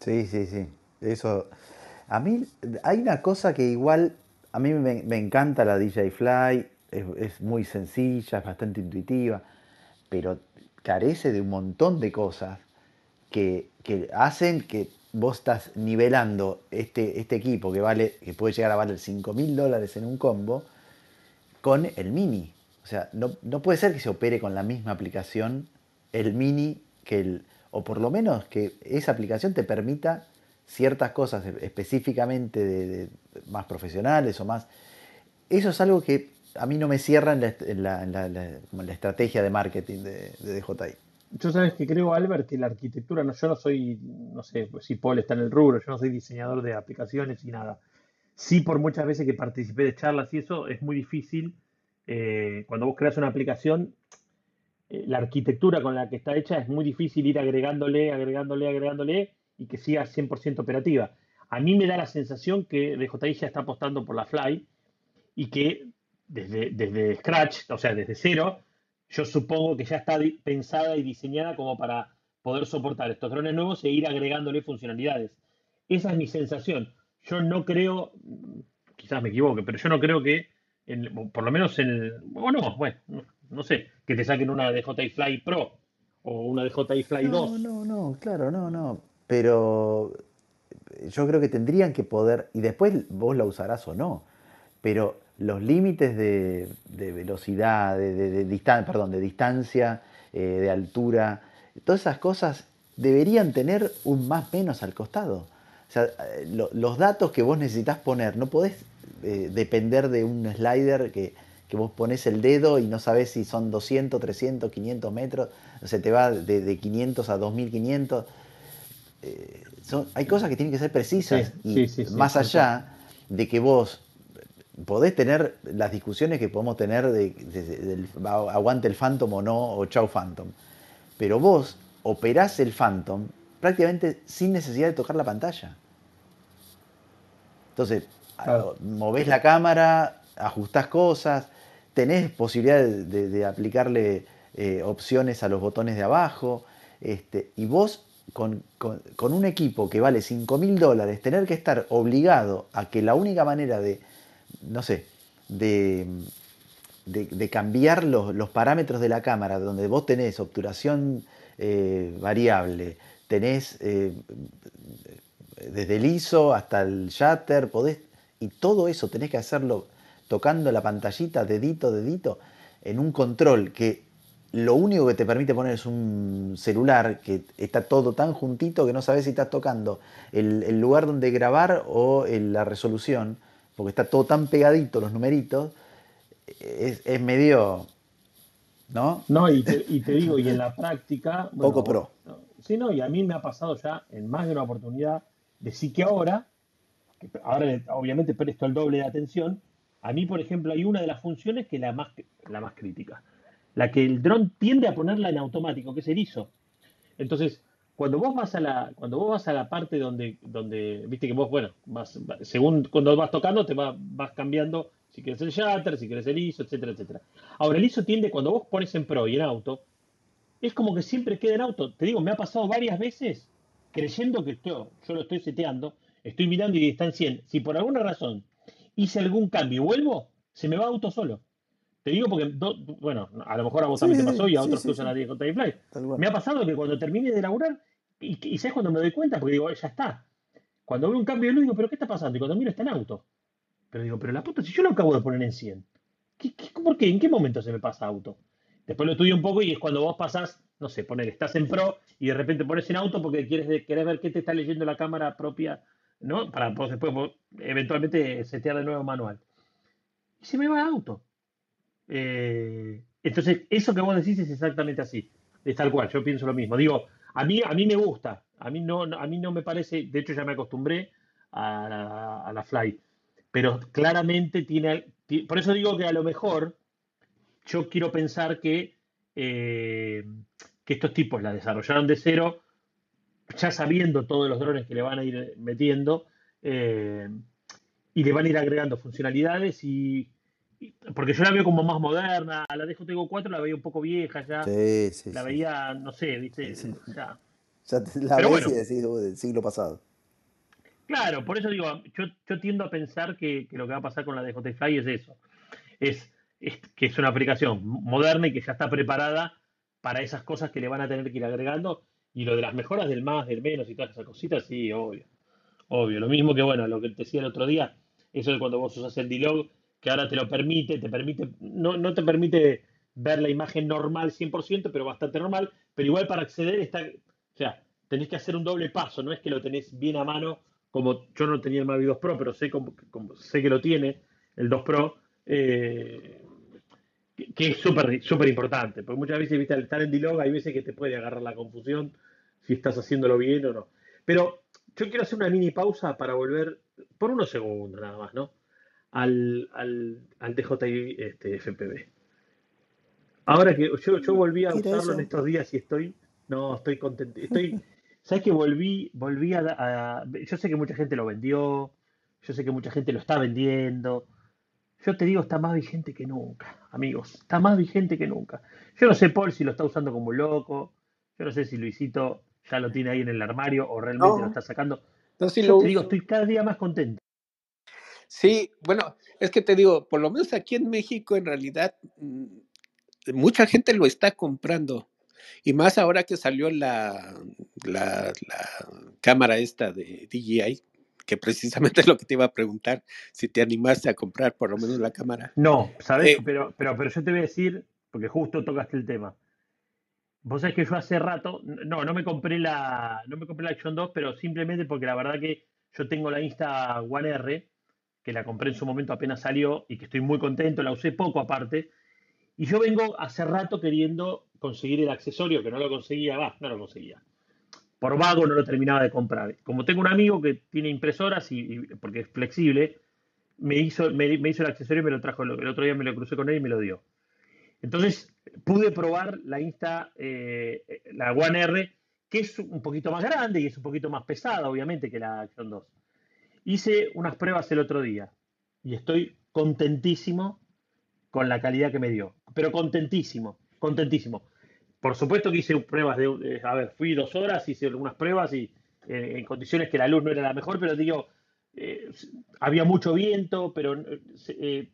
Sí, sí, sí. Eso. A mí hay una cosa que igual a mí me, encanta la DJI Fly, es, muy sencilla, es bastante intuitiva, pero carece de un montón de cosas que, hacen que vos estás nivelando este, este equipo que vale, que puede llegar a valer 5 mil dólares en un combo, con el mini. O sea, no, no, puede ser que se opere con la misma aplicación el mini que el. O por lo menos que esa aplicación te permita ciertas cosas específicamente de, más profesionales o más... Eso es algo que a mí no me cierra en la, estrategia de marketing de, de, DJI. Yo sabes que creo, Albert, que la arquitectura, no, yo no soy, no sé si Paul está en el rubro, yo no soy diseñador de aplicaciones y nada. Sí, por muchas veces que participé de charlas y eso, es muy difícil. Eh, cuando vos creas una aplicación, eh, la arquitectura con la que está hecha es muy difícil ir agregándole, agregándole, agregándole y que siga 100% operativa. A mí me da la sensación que DJI ya está apostando por la Fly y que desde, desde Scratch, o sea, desde cero, yo supongo que ya está pensada y diseñada como para poder soportar estos drones nuevos e ir agregándole funcionalidades. Esa es mi sensación. Yo no creo, quizás me equivoque, pero yo no creo que, por lo menos en el, o no, bueno, no, sé, que te saquen una DJI Fly Pro o una DJI Fly 2. No, no, no, claro, no, no pero yo creo que tendrían que poder, y después vos la usarás o no, pero los límites de, velocidad, de, distancia, perdón, de distancia, eh, de altura, todas esas cosas deberían tener un más menos al costado. O sea, los datos que vos necesitas poner, no podés eh, depender de un slider que, que vos pones el dedo y no sabes si son 200, 300, 500 metros, se te va de, 500 a 2500. Eh, hay cosas que tienen que ser precisas y más allá de que vos podés tener las discusiones que podemos tener de, del aguante el Phantom o no, o chau Phantom, pero vos operás el Phantom prácticamente sin necesidad de tocar la pantalla. Entonces, movés la cámara, ajustás cosas, tenés posibilidad de, aplicarle eh, opciones a los botones de abajo, este, y vos con, un equipo que vale 5 mil dólares, tener que estar obligado a que la única manera de, no sé, de, de, cambiar los, parámetros de la cámara, donde vos tenés obturación eh, variable, tenés eh, desde el ISO hasta el shutter, podés, y todo eso tenés que hacerlo tocando la pantallita, dedito, dedito, en un control que lo único que te permite poner es un celular que está todo tan juntito que no sabes si estás tocando el, lugar donde grabar o la resolución, porque está todo tan pegadito los numeritos, es, medio... ¿No? No, y te, digo, y en la práctica... Poco pro. Sí, no, y a mí me ha pasado ya en más de una oportunidad de sí que ahora, ahora obviamente presto el doble de atención, a mí, por ejemplo, hay una de las funciones que es la más, la más crítica la que el dron tiende a ponerla en automático, que es el ISO. Entonces, cuando vos vas a la, cuando vos vas a la parte donde, donde viste que vos, bueno, vas, según cuando vas tocando, te va, vas cambiando si quieres el shutter, si quieres el ISO, etcétera, etcétera. Ahora, el ISO tiende, cuando vos pones en pro y en auto, es como que siempre queda en auto. Te digo, me ha pasado varias veces creyendo que yo, yo lo estoy seteando, estoy mirando y está en 100. Si por alguna razón hice algún cambio y vuelvo, se me va auto solo. Te digo porque, bueno, a lo mejor a vos también te pasó y a otros que usan la DJI Fly. Me ha pasado que cuando termine de laburar, y, y sabes cuando me doy cuenta, porque digo, ya está. Cuando veo un cambio de luz, digo, ¿pero qué está pasando? Y cuando miro está en auto. Pero digo, pero la puta, si yo lo acabo de poner en 100. ¿qué, por qué? ¿En qué momento se me pasa auto? Después lo estudio un poco y es cuando vos pasás, no sé, poner, estás en pro y de repente pones en auto porque quieres, querés ver qué te está leyendo la cámara propia, ¿no? Para después eventualmente setear de nuevo manual. Y se me va auto. Eh, entonces, eso que vos decís es exactamente así. Es tal cual, yo pienso lo mismo. Digo, a mí, a mí me gusta, a mí no, a mí no me parece, de hecho ya me acostumbré a la, Fly, pero claramente tiene, por eso digo que a lo mejor yo quiero pensar que, eh, que estos tipos la desarrollaron de cero, ya sabiendo todos los drones que le van a ir metiendo, eh, y le van a ir agregando funcionalidades y porque yo la veo como más moderna, la DJTGO 4 la veía un poco vieja ya. Sí, sí. La veía, no sé, viste, ya. Ya la Pero ves y decís del siglo pasado. Claro, por eso digo, yo, yo tiendo a pensar que, lo que va a pasar con la DJI Fly es eso. Es, que es una aplicación moderna y que ya está preparada para esas cosas que le van a tener que ir agregando. Y lo de las mejoras del más, del menos y todas esas cositas, sí, obvio. Obvio. Lo mismo que, bueno, lo que te decía el otro día, eso de cuando vos usas el D-Log que ahora te lo permite, te permite, no, no te permite ver la imagen normal 100%, pero bastante normal, pero igual para acceder está, o sea, tenés que hacer un doble paso, no es que lo tenés bien a mano, como yo no tenía el Mavic 2 Pro, pero sé, como, sé que lo tiene el 2 Pro, eh, que, es súper súper importante, porque muchas veces, viste, al estar en D-Log hay veces que te puede agarrar la confusión si estás haciéndolo bien o no. Pero yo quiero hacer una mini pausa para volver, por unos segundos nada más, ¿no? Al, al, al DJI este, FPV. Ahora que yo, yo volví a usarlo en estos días y estoy, no, estoy contento. Estoy, ¿sabes que volví, volví a, yo sé que mucha gente lo vendió, yo sé que mucha gente lo está vendiendo. Yo te digo, está más vigente que nunca, amigos. Está más vigente que nunca. Yo no sé, Paul, si lo está usando como loco. Yo no sé si Luisito ya lo tiene ahí en el armario o realmente lo está sacando. No, si yo te digo, estoy cada día más contento. Sí, bueno, es que te digo, por lo menos aquí en México en realidad mm, mucha gente lo está comprando. Y más ahora que salió la, la, cámara esta de DJI, que precisamente es lo que te iba a preguntar, si te animaste a comprar por lo menos la cámara. No, ¿sabes? Eh, pero, pero, pero yo te voy a decir, porque justo tocaste el tema. Vos sabés que yo hace rato, no, no me compré la, no me compré la Action 2, pero simplemente porque la verdad que yo tengo la Insta One R que la compré en su momento apenas salió y que estoy muy contento, la usé poco aparte. Y yo vengo hace rato queriendo conseguir el accesorio, que no lo conseguía, va, no lo conseguía. Por vago no lo terminaba de comprar. Como tengo un amigo que tiene impresoras y, porque es flexible, me hizo, me, hizo el accesorio y me lo trajo. El otro día me lo crucé con él y me lo dio. Entonces pude probar la Insta, eh, la One R, que es un poquito más grande y es un poquito más pesada, obviamente, que la Action 2. Hice unas pruebas el otro día y estoy contentísimo con la calidad que me dio. Pero contentísimo, contentísimo. Por supuesto que hice pruebas de, a ver, fui dos horas, hice algunas pruebas y eh, en condiciones que la luz no era la mejor, pero digo, eh, había mucho viento, pero eh,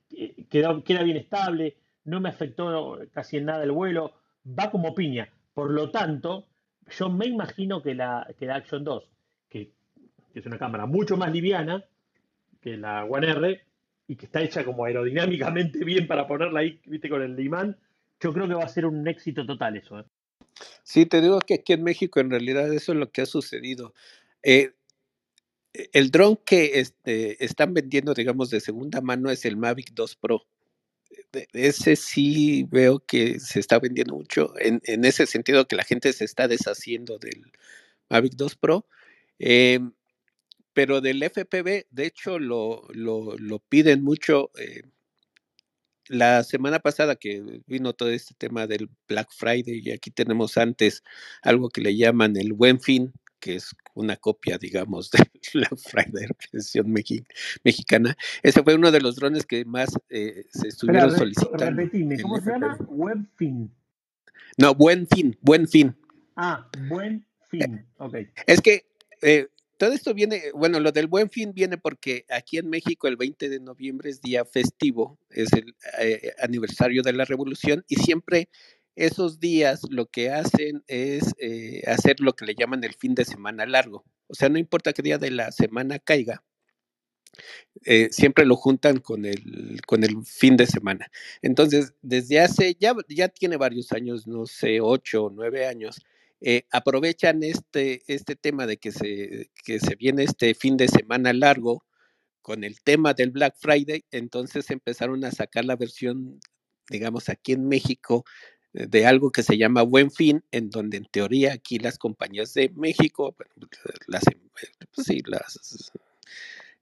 queda bien estable, no me afectó casi en nada el vuelo, va como piña. Por lo tanto, yo me imagino que la, que la Action 2, que, es una cámara mucho más liviana que la One R y que está hecha como aerodinámicamente bien para ponerla ahí, viste, con el imán, yo creo que va a ser un éxito total eso. ¿eh? Sí, te digo que aquí en México en realidad eso es lo que ha sucedido. Eh, el dron que este, están vendiendo, digamos, de segunda mano es el Mavic 2 Pro ese sí veo que se está vendiendo mucho, en, ese sentido que la gente se está deshaciendo del Mavic 2 Pro. Em, pero del FPV, de hecho, lo, lo, piden mucho. Eh, la semana pasada que vino todo este tema del Black Friday, y aquí tenemos antes algo que le llaman el Buen Fin, que es una copia, digamos, de la Friday versión mexicana. Ese fue uno de los drones que más eh, se estuvieron solicitando. Repetime, ¿cómo se llama? Webfin. No, Buen Fin, Buen Fin. Ah, Buen Fin, ok. Es que eh, todo esto viene, bueno, lo del Buen Fin viene porque aquí en México el 20 de noviembre es día festivo, es el eh, aniversario de la revolución y siempre esos días lo que hacen es eh, hacer lo que le llaman el fin de semana largo. O sea, no importa qué día de la semana caiga, eh, siempre lo juntan con el, con el fin de semana. Entonces, desde hace, ya, ya tiene varios años, no sé, ocho o nueve años, eh, aprovechan este, este tema de que se, que se viene este fin de semana largo con el tema del Black Friday, entonces empezaron a sacar la versión, digamos, aquí en México de algo que se llama Buen Fin, en donde en teoría aquí las compañías de México, las, pues sí, las,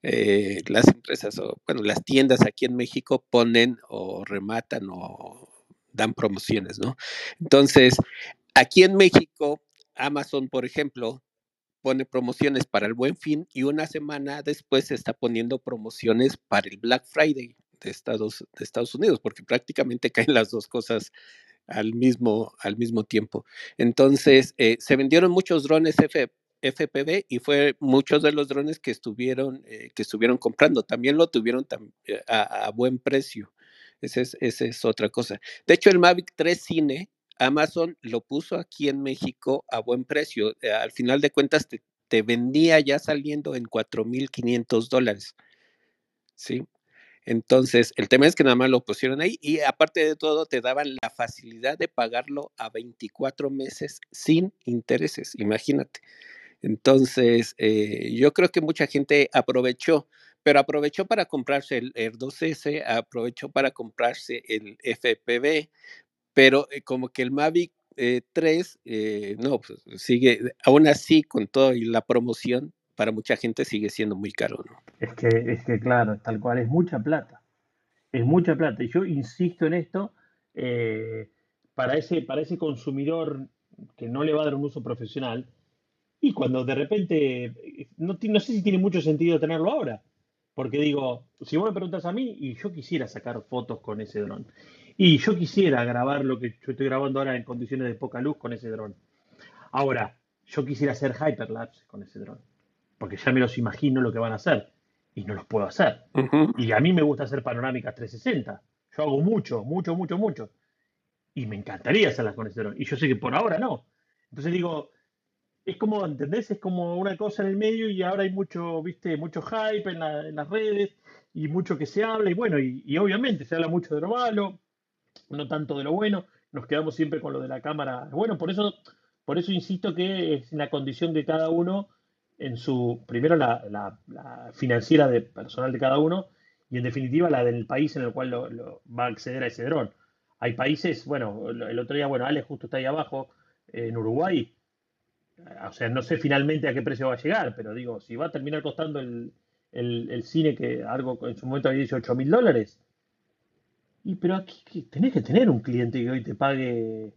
eh, las empresas o bueno, las tiendas aquí en México ponen o rematan o dan promociones, ¿no? Entonces, aquí en México, Amazon, por ejemplo, pone promociones para el Buen Fin y una semana después está poniendo promociones para el Black Friday de Estados, de Estados Unidos, porque prácticamente caen las dos cosas al mismo, al mismo tiempo. Entonces, eh, se vendieron muchos drones FPV y fue muchos de los drones que estuvieron, eh, que estuvieron comprando. También lo tuvieron eh, a, buen precio. Esa es, esa es otra cosa. De hecho, el Mavic 3 Cine, Amazon lo puso aquí en México a buen precio. al final de cuentas, te, vendía ya saliendo en 4.500 dólares. ¿Sí? Entonces, el tema es que nada más lo pusieron ahí y aparte de todo te daban la facilidad de pagarlo a 24 meses sin intereses, imagínate. Entonces, eh, yo creo que mucha gente aprovechó, pero aprovechó para comprarse el Air 2S, aprovechó para comprarse el FPV, pero eh, como que el Mavic 3, eh, no, pues sigue, aún así con todo y la promoción, para mucha gente sigue siendo muy caro. Es que, es que claro, tal cual, es mucha plata. Es mucha plata. Y yo insisto en esto, eh, para, ese, para ese consumidor que no le va a dar un uso profesional, y cuando de repente, no, no sé si tiene mucho sentido tenerlo ahora, porque digo, si vos me preguntas a mí, y yo quisiera sacar fotos con ese dron, y yo quisiera grabar lo que yo estoy grabando ahora en condiciones de poca luz con ese dron. Ahora, yo quisiera hacer hyperlapse con ese dron porque ya me los imagino lo que van a hacer y no los puedo hacer. Y a mí me gusta hacer panorámicas 360. Yo hago mucho, mucho, mucho, mucho. Y me encantaría hacerlas con ese dron. Y yo sé que por ahora no. Entonces digo, es como, ¿entendés? Es como una cosa en el medio y ahora hay mucho, viste, mucho hype en, las redes y mucho que se habla. Y bueno, y, obviamente se habla mucho de lo malo, no tanto de lo bueno. Nos quedamos siempre con lo de la cámara. Bueno, por eso, por eso insisto que es la condición de cada uno en su, primero la, financiera de personal de cada uno y en definitiva la del país en el cual va a acceder a ese dron. Hay países, bueno, el otro día, bueno, Ale justo está ahí abajo, en Uruguay, o sea, no sé finalmente a qué precio va a llegar, pero digo, si va a terminar costando el, cine que algo en su momento había dicho 8 mil dólares, y pero aquí tenés que tener un cliente que hoy te pague,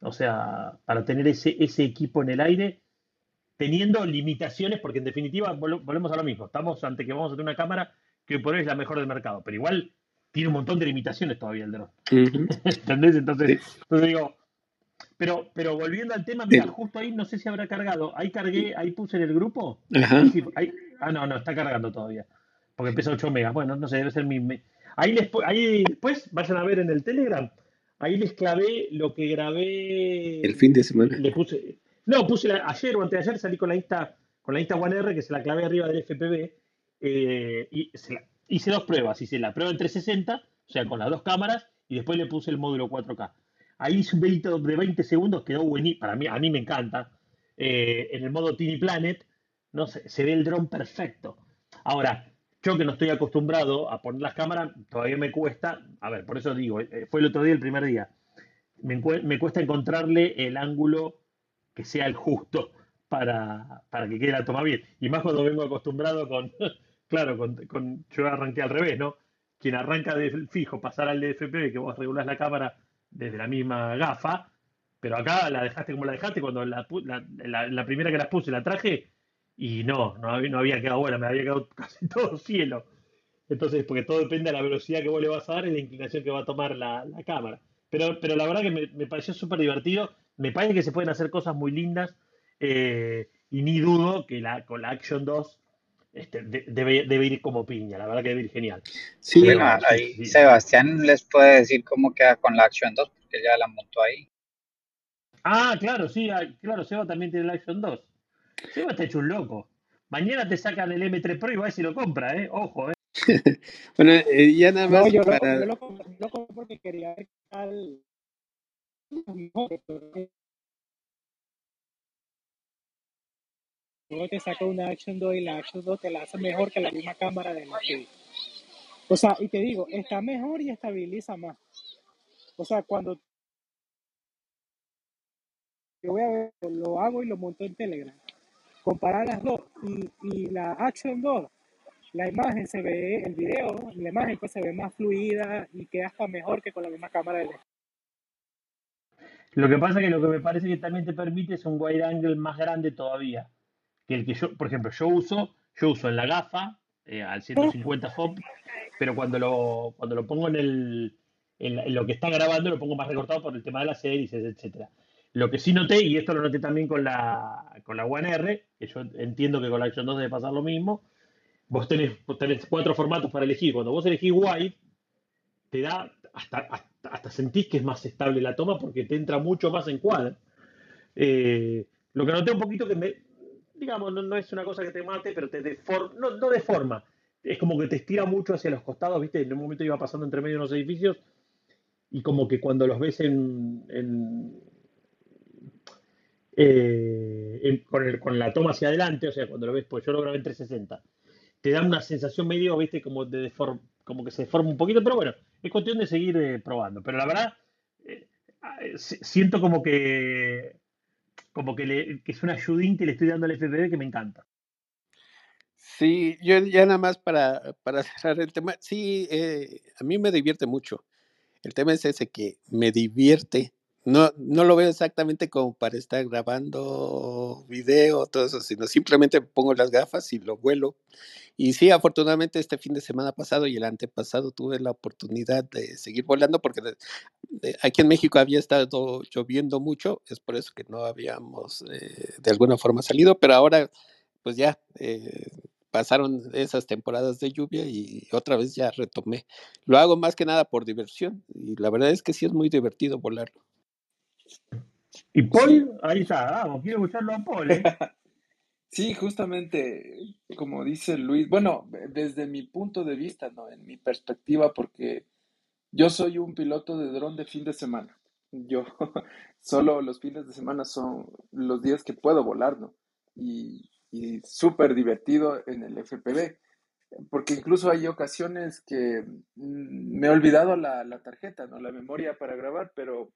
o sea, para tener ese, ese equipo en el aire, teniendo limitaciones, porque en definitiva volvemos a lo mismo, estamos ante que vamos a tener una cámara que por hoy es la mejor del mercado, pero igual tiene un montón de limitaciones todavía el drone. ¿Entendés? Entonces, entonces digo, pero, pero volviendo al tema, mira, justo ahí no sé si habrá cargado. Ahí cargué, ahí puse en el grupo. ah, no, no, está cargando todavía. Porque pesa 8 megas. Bueno, no sé, debe ser mi. Ahí, ahí después vayan a ver en el Telegram. Ahí les clavé lo que grabé. El fin de semana. Le puse. No, puse ayer o antes de ayer salí con la Insta, con la Insta One R que se la clavé arriba del FPV. Eh, y hice dos pruebas. Hice la prueba en 360, o sea, con las dos cámaras, y después le puse el módulo 4K. Ahí hice un videito de 20 segundos, quedó buenísimo. Para mí, a mí me encanta. Eh, en el modo Tiny Planet, no sé, se ve el dron perfecto. Ahora, yo que no estoy acostumbrado a poner las cámaras, todavía me cuesta. A ver, por eso digo, eh, fue el otro día, el primer día. Me, cuesta encontrarle el ángulo que sea el justo para, para, que quede la toma bien. Y más cuando vengo acostumbrado con, claro, con, con, yo arranqué al revés, ¿no? Quien arranca de fijo, pasar al DFP, que vos regulás la cámara desde la misma gafa, pero acá la dejaste como la dejaste cuando la, la, primera que las puse la traje y no, no había, no había quedado buena, me había quedado casi todo cielo. Entonces, porque todo depende de la velocidad que vos le vas a dar y la inclinación que va a tomar la, cámara. Pero, pero la verdad que me, pareció súper divertido. Me parece que se pueden hacer cosas muy lindas. Eh, y ni dudo que la, con la Action 2 este, debe, debe, ir como piña, la verdad que debe ir genial. Sí, bueno, ahí Sebastián les puede decir cómo queda con la Action 2, porque ya la montó ahí. Ah, claro, sí, claro, Seba también tiene la Action 2. Seba está hecho un loco. Mañana te sacan el M3 Pro y va a ver si lo compra, ¿eh? Ojo, ¿eh? bueno, eh, ya nada más. yo, para... lo, yo lo, compro porque quería ver tal. luego te saca una Action 2 y la Action 2 te la hace mejor que la misma cámara de la O sea, y te digo, está mejor y estabiliza más. O sea, cuando yo voy a ver, lo hago y lo monto en Telegram. Comparar las dos y, y la Action 2, la imagen se ve, el video, la imagen pues se ve más fluida y queda hasta mejor que con la misma cámara de Lo que pasa es que lo que me parece que también te permite es un wide angle más grande todavía que el que yo, por ejemplo, yo uso, yo uso en la gafa eh, al 150 FOP, pero cuando lo, cuando lo pongo en, el, en, lo que está grabando lo pongo más recortado por el tema de las hélices, etcétera. Lo que sí noté, y esto lo noté también con la, con la One R, que yo entiendo que con la Action 2 debe pasar lo mismo, vos tenés, tenés cuatro formatos para elegir. Cuando vos elegís wide, te da, hasta, hasta, sentís que es más estable la toma porque te entra mucho más en cuadro. Eh, lo que noté un poquito que me, digamos, no, es una cosa que te mate, pero te deforma, no, no deforma, es como que te estira mucho hacia los costados, ¿viste? En un momento iba pasando entre medio de unos edificios y como que cuando los ves en, eh, con, la toma hacia adelante, o sea, cuando lo ves, pues yo lo grabé en 360, te da una sensación medio, ¿viste? Como, de deform, como que se deforma un poquito, pero bueno, es cuestión de seguir eh, probando. Pero la verdad, eh, siento como que como que, es una ayudín que le estoy dando al FPV que me encanta. Sí, yo ya nada más para, para cerrar el tema, sí, a mí me divierte mucho. El tema es ese que me divierte. No, no lo veo exactamente como para estar grabando video, todo eso, sino simplemente pongo las gafas y lo vuelo. Y sí, afortunadamente este fin de semana pasado y el antepasado tuve la oportunidad de seguir volando porque aquí en México había estado lloviendo mucho, es por eso que no habíamos eh, de alguna forma salido, pero ahora pues ya eh, pasaron esas temporadas de lluvia y otra vez ya retomé. Lo hago más que nada por diversión y la verdad es que sí es muy divertido volarlo. Y Paul, ahí está, vamos, quiero escucharlo a Paul. ¿eh? Sí, justamente, como dice Luis, bueno, desde mi punto de vista, ¿no? En mi perspectiva, porque yo soy un piloto de dron de fin de semana. Yo solo los fines de semana son los días que puedo volar, ¿no? Y y súper divertido en el FPV. Porque incluso hay ocasiones que mm, me he olvidado la, la tarjeta, ¿no? La memoria para grabar, pero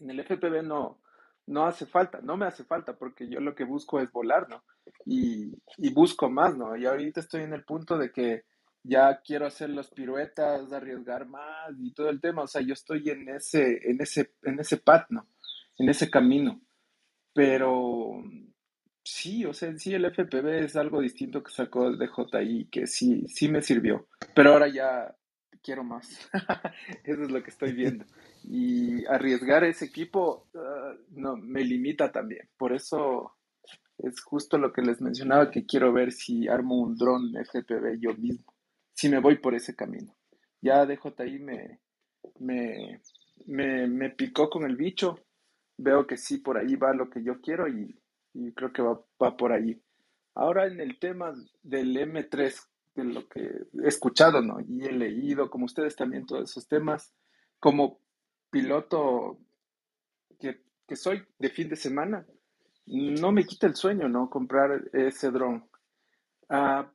en el FPV no, no hace falta, no me hace falta, porque yo lo que busco es volar, ¿no? Y, y, busco más, ¿no? Y ahorita estoy en el punto de que ya quiero hacer las piruetas, arriesgar más y todo el tema, o sea, yo estoy en ese, en ese, en ese path, ¿no? En ese camino. Pero sí, o sea, sí el FPV es algo distinto que sacó el DJI, que sí, sí me sirvió, pero ahora ya quiero más. Eso es lo que estoy viendo. Y arriesgar ese equipo ah, no, me limita también. Por eso es justo lo que les mencionaba, que quiero ver si armo un dron FPV yo mismo, si me voy por ese camino. Ya DJI me, me, me, me picó con el bicho, veo que sí, por ahí va lo que yo quiero y, creo que va, va por ahí. Ahora en el tema del M3, de lo que he escuchado, ¿no? Y he leído, como ustedes también, todos esos temas. Como piloto que, soy de fin de semana, no me quita el sueño, ¿no? Comprar ese dron. Ah,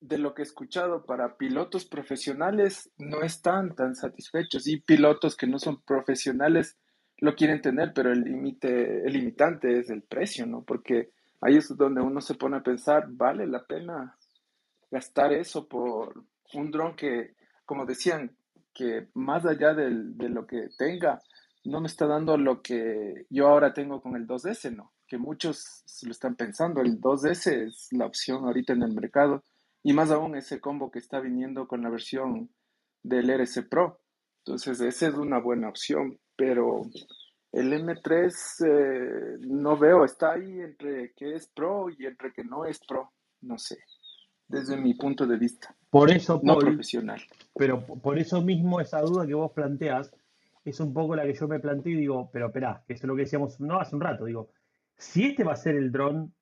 de lo que he escuchado, para pilotos profesionales no están tan satisfechos y pilotos que no son profesionales lo quieren tener, pero el límite, el limitante es el precio, ¿no? Porque ahí es donde uno se pone a pensar, ¿vale la pena gastar eso por un dron que, como decían, que más allá de lo que tenga, no me está dando lo que yo ahora tengo con el 2S, ¿no? Que muchos lo están pensando, el 2S es la opción ahorita en el mercado y más aún ese combo que está viniendo con la versión del RS Pro. Entonces, esa es una buena opción, pero el M3 eh, no veo, está ahí entre que es Pro y entre que no es Pro, no sé desde mi punto de vista. Por eso, no profesional. Pero por eso mismo esa duda que vos planteás es un poco la que yo me planteo y digo, pero espera, que eso es lo que decíamos no hace un rato, digo, si este va a ser el dron,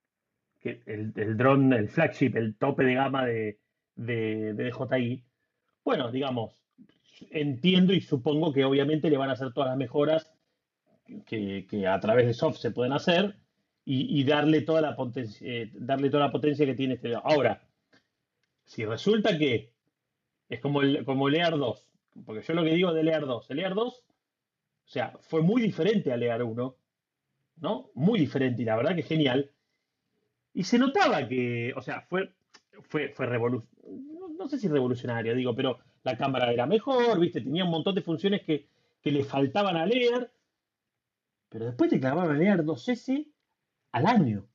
que el, el dron, el flagship, el tope de gama de, de, de DJI, bueno, digamos, entiendo y supongo que obviamente le van a hacer todas las mejoras que, que a través de soft se pueden hacer y, y darle, toda la potencia, eh, darle toda la potencia que tiene este. Ahora, si resulta que es como el, como el EAR 2, porque yo lo que digo del EAR 2, el EAR 2, o sea, fue muy diferente al EAR 1, ¿no? Muy diferente y la verdad que genial. Y se notaba que, o sea, fue, fue, fue revolucionario, no, sé si revolucionario, digo, pero la cámara era mejor, ¿viste? Tenía un montón de funciones que, que le faltaban al EAR, pero después te clavaron el EAR 2S al año.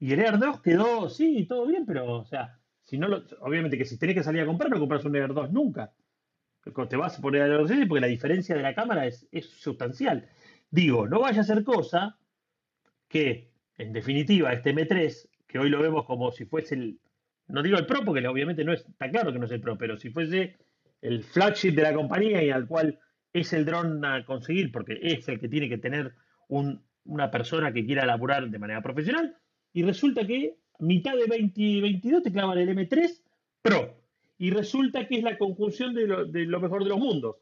Y el EAR 2 quedó, sí, todo bien, pero, o sea, si no obviamente que si tenés que salir a comprar, no compras un Air 2 nunca. Te vas a poner a 2 porque la diferencia de la cámara es, sustancial. Digo, no vaya a ser cosa que, en definitiva, este M3, que hoy lo vemos como si fuese el, no digo el Pro, porque obviamente no es, está claro que no es el Pro, pero si fuese el flagship de la compañía y al cual es el dron a conseguir, porque es el que tiene que tener una persona que quiera laburar de manera profesional, y resulta que mitad de 2022 te clavan el M3 Pro. Y resulta que es la conjunción de lo, mejor de los mundos.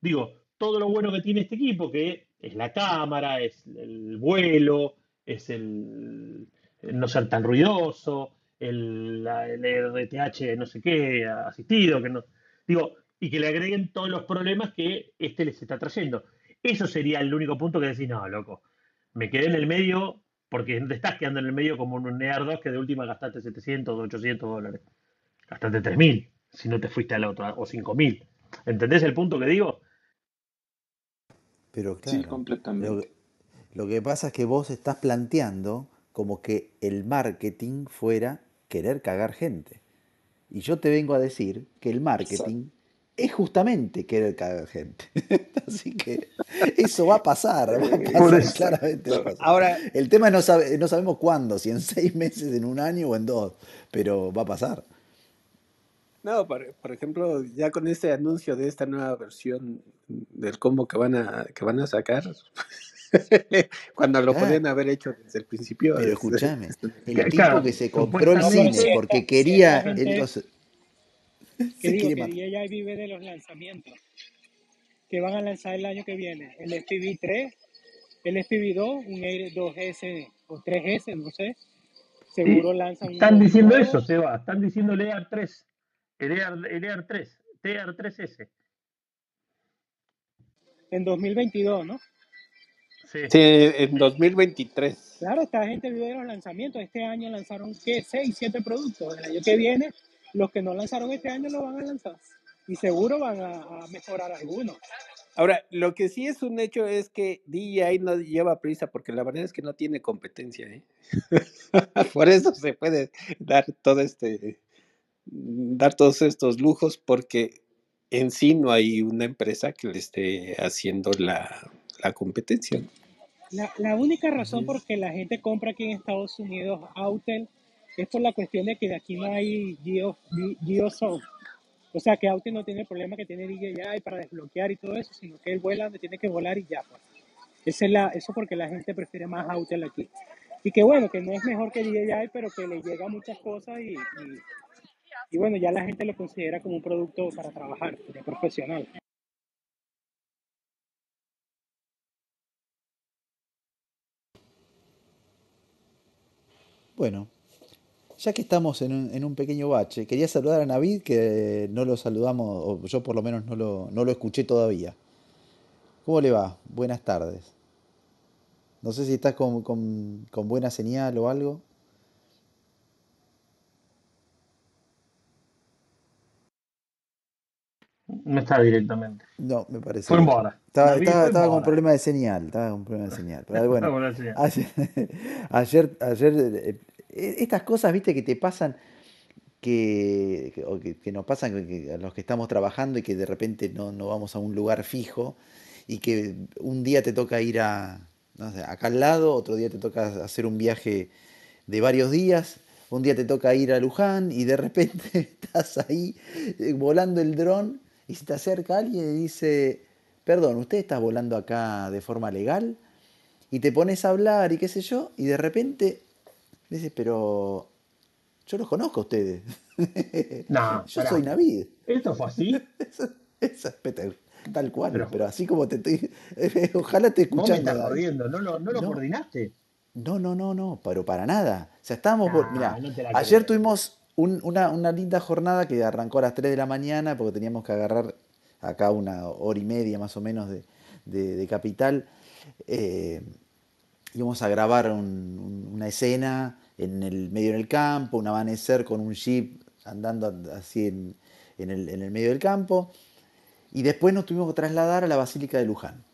Digo, todo lo bueno que tiene este equipo, que es la cámara, es el vuelo, es el, no ser tan ruidoso, el, el RTH no sé qué, asistido, que no. Digo, y que le agreguen todos los problemas que este les está trayendo. Eso sería el único punto que decís, no, loco, me quedé en el medio porque te estás quedando en el medio como un NEAR 2 que de última gastaste 700 o 800 dólares. Gastaste 3.000 si no te fuiste al otro, o 5.000. ¿Entendés el punto que digo? Pero claro, sí, completamente. Lo, que pasa es que vos estás planteando como que el marketing fuera querer cagar gente. Y yo te vengo a decir que el marketing es justamente querer cagar gente. Así que eso va a pasar, claramente Ahora, el tema no, sabe, no sabemos cuándo, si en seis meses, en un año o en dos, pero va a pasar. No, por, ejemplo, ya con este anuncio de esta nueva versión del combo que van a, que van a sacar, cuando lo podían haber hecho desde el principio. Pero escúchame, el tipo que se compró el cine porque quería... Entonces, que digo que ya vive de los lanzamientos que van a lanzar el año que viene. El SPV 3, el SPV 2, un Air 2S o 3S, no sé. seguro lanzan Están diciendo eso, nuevos. Seba. Están diciendo el EAR 3. El EAR, el EAR 3. TEAR 3S. en 2022, ¿no? Sí. Sí, en 2023. Claro, esta gente vive de los lanzamientos. Este año lanzaron, ¿qué? 6, 7 productos. El año que viene, los que no lanzaron este año lo van a lanzar. Y seguro van a, a mejorar algunos. Ahora, lo que sí es un hecho es que DJI no lleva prisa porque la verdad es que no tiene competencia. ¿eh? Por eso se puede dar todo este, dar todos estos lujos porque en sí no hay una empresa que le esté haciendo la, la competencia. La, la única razón por que la gente compra aquí en Estados Unidos Autel es por la cuestión de que de aquí no hay Geo, Ge- GeoZone. O sea, que Autel no tiene el problema que tiene DJI para desbloquear y todo eso, sino que él vuela donde tiene que volar y ya. Pues. Esa es la, eso porque la gente prefiere más Autel aquí. Y que bueno, que no es mejor que DJI, pero que le llega muchas cosas y, y, y bueno, ya la gente lo considera como un producto para trabajar, de profesional. Bueno, ya que estamos en un, en un pequeño bache, quería saludar a Navid, que no lo saludamos, o yo por lo menos no lo, no lo escuché todavía. ¿Cómo le va? Buenas tardes. No sé si estás con, con- con buena señal o algo. No está directamente. No, me parece Fue que en no. Bora. Estaba, estaba, con problema de señal, estaba con problema de señal. Pero bueno, ayer, ayer, ayer, eh, estas cosas, viste, que te pasan, que, que- que, nos pasan a los que estamos trabajando y que de repente no, no vamos a un lugar fijo y que un día te toca ir a, acá al lado, otro día te toca hacer un viaje de varios días, un día te toca ir a Luján y de repente estás ahí eh, volando el dron y se te acerca alguien y dice, perdón, ¿usted está volando acá de forma legal? Y te pones a hablar y qué sé yo, y de repente dices, pero yo los conozco a ustedes. No, Yo pará. soy Navid. ¿Esto fue así? Eso, eso es peta- tal cual, Pero- pero así como te estoy, ojalá te Vos me escuchando. estás jodiendo. ¿No lo, no lo No. coordinaste? No, no, no, no, pero para nada. O sea, estábamos, por- Nah, no la ayer creo. tuvimos un- una, una linda jornada que arrancó a las 3 de la mañana porque teníamos que agarrar acá una hora y media más o menos de, de- de capital. Eh, íbamos a grabar un- un- una escena en el medio del campo, un amanecer con un jeep andando así en, el, medio del campo. Y después nos tuvimos que trasladar a la Basílica de Luján.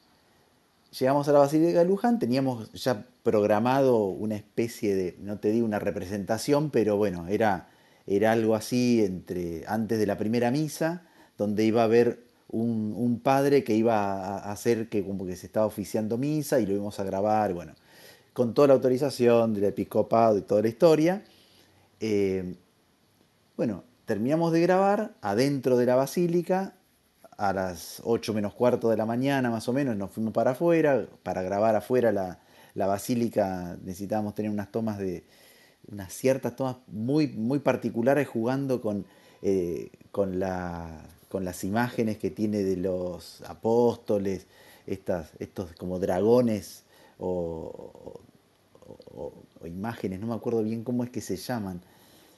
Llegamos a la Basílica de Luján, teníamos ya programado una especie de, no te digo una representación, pero bueno, era, era algo así entre antes de la primera misa, donde iba a haber un, padre que iba a a hacer que como que se estaba oficiando misa y lo íbamos a grabar, bueno, con toda la autorización del episcopado y toda la historia. Eh, bueno, terminamos de grabar adentro de la basílica a las 8 menos cuarto de la mañana más o menos, nos fuimos para afuera, para grabar afuera la, la basílica necesitábamos tener unas tomas de, unas ciertas tomas muy, muy particulares jugando con, eh, con, la, con las imágenes que tiene de los apóstoles, estas, estos como dragones o, o- imágenes, no me acuerdo bien cómo es que se llaman.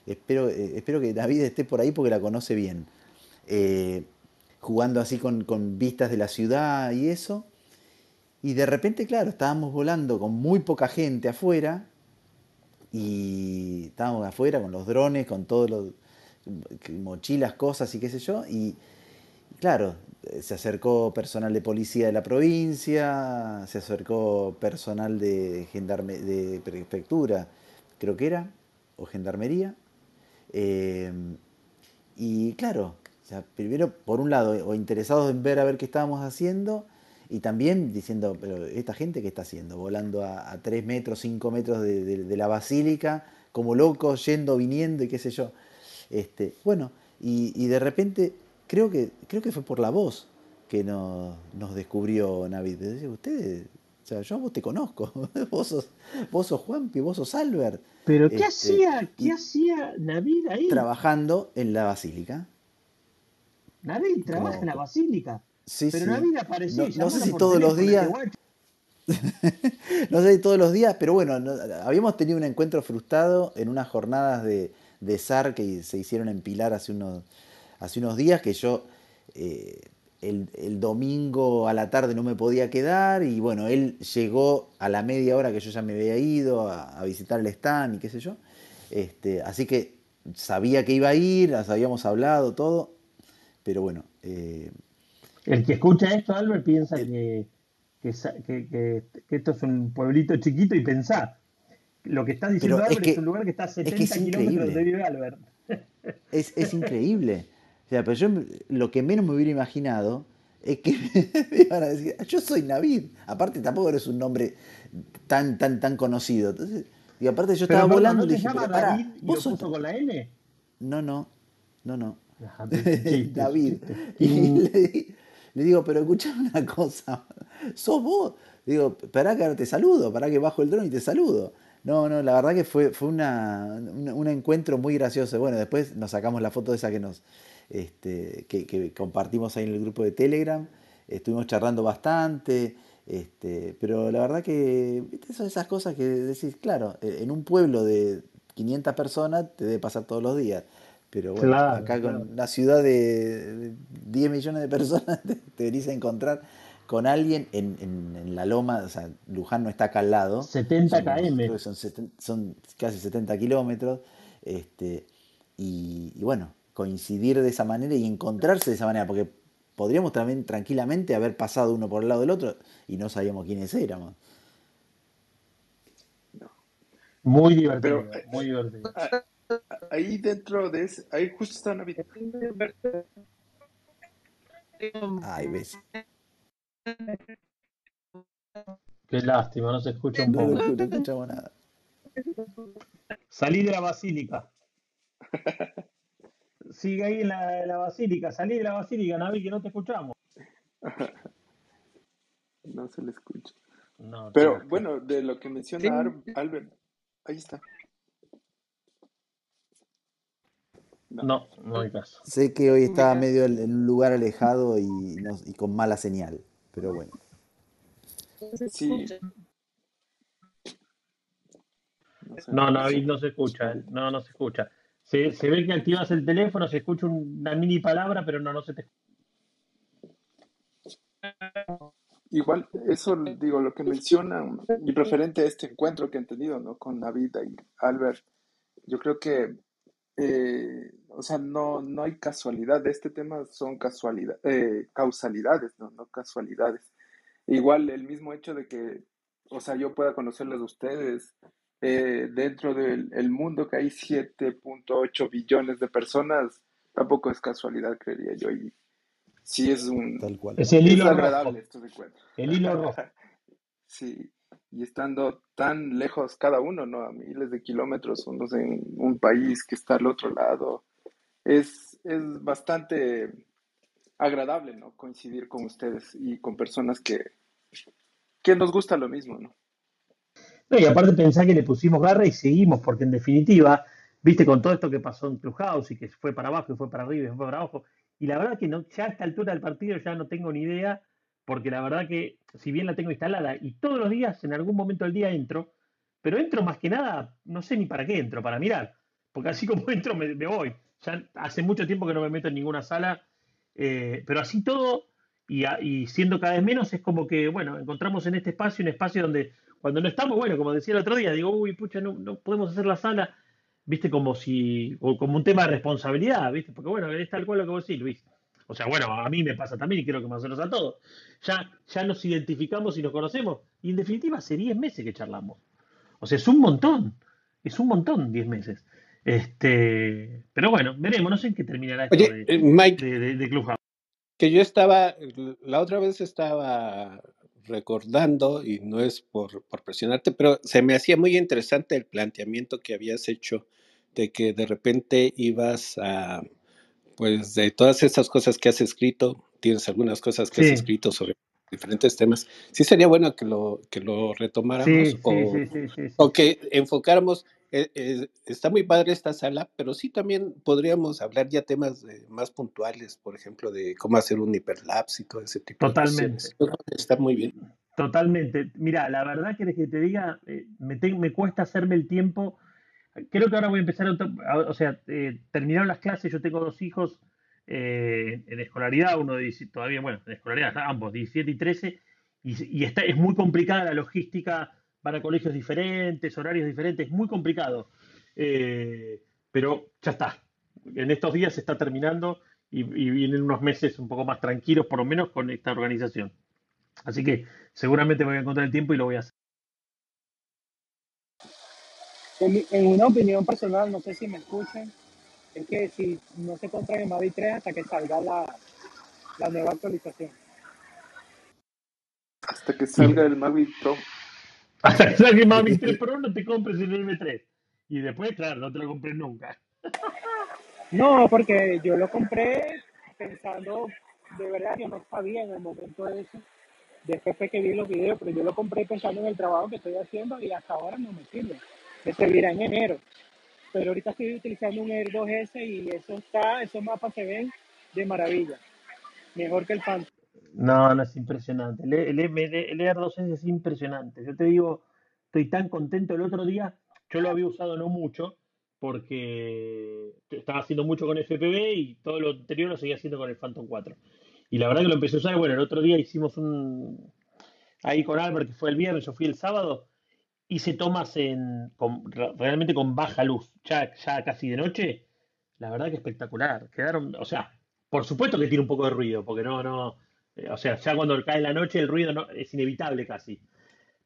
Espero, eh, espero que David esté por ahí porque la conoce bien. Eh, jugando así con, con vistas de la ciudad y eso. Y de repente, claro, estábamos volando con muy poca gente afuera. Y estábamos afuera con los drones, con todos los mochilas, cosas y qué sé yo. Y claro, se acercó personal de policía de la provincia, se acercó personal de, gendarme, de prefectura, creo que era, o gendarmería. Eh, y claro, o primero, por un lado, o interesados en ver a ver qué estábamos haciendo, y también diciendo, pero esta gente qué está haciendo, volando a, a 3 metros, 5 metros de, la basílica, como locos, yendo, viniendo y qué sé yo. Este, bueno, y de repente, creo que, creo que fue por la voz que nos, nos descubrió Navid. Dice, Ustedes, o sea, yo a vos te conozco, vos sos, vos sos Juanpi, vos sos Albert. ¿Pero qué Este, hacía, qué hacía Navid ahí? Trabajando en la basílica. Navid trabaja Como- en la basílica. Sí, Pero sí. Navid apareció No, no sé si todos los días. este guacho. no sé todos los días, pero bueno, habíamos tenido un encuentro frustrado en unas jornadas de, de SAR que se hicieron en Pilar hace unos, hace unos días, que yo eh, el, domingo a la tarde no me podía quedar y bueno, él llegó a la media hora que yo ya me había ido a, visitar el stand y qué sé yo. Este, así que sabía que iba a ir, las habíamos hablado, todo, pero bueno. Eh, el que escucha esto, Albert, piensa que, que, esto es un pueblito chiquito y pensar. Lo que está diciendo Albert es, un lugar que está a 70 kilómetros de Vive Albert. Es, es increíble. Sea, pero yo lo que menos me hubiera imaginado es que me iban a decir, yo soy Navid. Aparte, tampoco eres un nombre tan, tan, tan conocido. Entonces, y aparte yo estaba volando y le dije, David y ¿vos lo con la N? No, no, no, no. David. Y le, digo, pero escuchame una cosa, sos vos. Digo, para que te saludo, para que bajo el dron y te saludo. No, no, la verdad que fue, fue una, un encuentro muy gracioso. Bueno, después nos sacamos la foto de esa que nos, este, que, compartimos ahí en el grupo de Telegram. Estuvimos charlando bastante, este, pero la verdad que son esas cosas que decís, claro, e, en un pueblo de 500 personas te debe pasar todos los días. Pero bueno, acá con una ciudad de 10 millones de personas te, venís a encontrar con alguien en, la loma, o sea, Luján no está acá al lado. 70 km. Son, son, casi 70 kilómetros. Este, y, bueno, coincidir de esa manera y encontrarse de esa manera, porque podríamos también tranquilamente haber pasado uno por el lado del otro y no sabíamos quiénes éramos. Muy divertido, eh, muy divertido. Ahí dentro de ese, ahí justo está Navidad. Ay, ves. Qué lástima, no se escucha un poco. No, no escuchamos nada. Salí de la basílica. sigue ahí en la, basílica, salí de la basílica, Navi, que no te escuchamos. no se le escucha. Pero bueno, de lo que menciona Albert, ahí está. No. no, hay caso. Sé que hoy estaba medio en un lugar alejado y, y con mala señal, pero bueno. Sí. No, Navi no se escucha, no, no se escucha. Se, se, ve que activas el teléfono, se escucha una mini palabra, pero no, no se te Igual, eso digo, lo que mencionan, y referente a este encuentro que han tenido ¿no? con David y Albert, yo creo que, eh, o sea, no, no hay casualidad, de este tema son casualidad, eh, causalidades, ¿no? no casualidades. Igual el mismo hecho de que, o sea, yo pueda conocerles a ustedes, eh, dentro del mundo que hay 7.8 billones de personas, tampoco es casualidad, creería yo. Y sí es un... Tal cual. Es el hilo agradable esto de El hilo rojo. sí, y estando tan lejos cada uno, ¿no? A miles de kilómetros, unos en un país que está al otro lado. Es, es bastante agradable, ¿no? Coincidir con ustedes y con personas que, que nos gusta lo mismo, ¿no? Y aparte pensar que le pusimos garra y seguimos, porque en definitiva, viste, con todo esto que pasó en Clubhouse y que fue para abajo y fue para arriba y fue para abajo, y la verdad que no, ya a esta altura del partido ya no tengo ni idea, porque la verdad que si bien la tengo instalada y todos los días, en algún momento del día entro, pero entro más que nada, no sé ni para qué entro, para mirar, porque así como entro me, voy. Ya hace mucho tiempo que no me meto en ninguna sala, eh, pero así todo y, y, siendo cada vez menos, es como que, bueno, encontramos en este espacio un espacio donde cuando no estamos, bueno, como decía el otro día, digo, uy, pucha, no, no podemos hacer la sala, viste, como si, o como un tema de responsabilidad, viste, porque bueno, es tal cual lo que vos decís, Luis. O sea, bueno, a mí me pasa también y creo que más o menos a todos. Ya, ya nos identificamos y nos conocemos. Y en definitiva, hace 10 meses que charlamos. O sea, es un montón. Es un montón 10 meses. Este, pero bueno, veremos, no sé en qué terminará esto de, eh, Mike, de, de Clubhouse. Que yo estaba, la otra vez estaba recordando, y no es por, por, presionarte, pero se me hacía muy interesante el planteamiento que habías hecho de que de repente ibas a, pues de todas esas cosas que has escrito, tienes algunas cosas que has escrito sobre diferentes temas, sí sería bueno que lo, que lo retomáramos o, o, que enfocáramos eh, eh, está muy padre esta sala, pero sí también podríamos hablar ya temas más puntuales, por ejemplo, de cómo hacer un hiperlapse y todo ese tipo Totalmente. de cosas. Está muy bien. Totalmente. Mira, la verdad que que te diga, eh, me, te- me cuesta hacerme el tiempo. Creo que ahora voy a empezar, otro- a- o sea, eh, terminaron las clases, yo tengo dos hijos eh, en escolaridad, uno de 17 todavía, bueno, en escolaridad, ambos, 17 y 13, y, y está, es muy complicada la logística para colegios diferentes, horarios diferentes, es muy complicado. Eh, pero ya está. En estos días se está terminando y, y vienen unos meses un poco más tranquilos, por lo menos con esta organización. Así que seguramente me voy a encontrar el tiempo y lo voy a hacer. En, mi- en una opinión personal, no sé si me escuchan, es que si no se compran el Mavic 3 hasta que salga la, la nueva actualización. Hasta que salga el Mavic Pro. Hasta que Mavic 3 Pro, no te compres el M3. Y después, claro, no te lo compres nunca. No, porque yo lo compré pensando, de verdad que no sabía en el momento de eso. Después fue que vi los videos, pero yo lo compré pensando en el trabajo que estoy haciendo y hasta ahora no me sirve. Me servirá en enero. Pero ahorita estoy utilizando un Air 2S y eso está, esos mapas se ven de maravilla. Mejor que el Phantom. No, no es impresionante. El, el, M- el Air 2S es impresionante. Yo te digo, estoy tan contento. El otro día yo lo había usado no mucho porque estaba haciendo mucho con FPV y todo lo anterior lo seguía haciendo con el Phantom 4. Y la verdad que lo empecé a usar. Bueno, el otro día hicimos un. Ahí con Albert, que fue el viernes, yo fui el sábado. Hice tomas en, con- re- realmente con baja luz, ya, ya casi de noche. La verdad que espectacular. Quedaron, o sea, por supuesto que tiene un poco de ruido, porque no, no, o sea, ya cuando cae la noche el ruido no, es inevitable casi.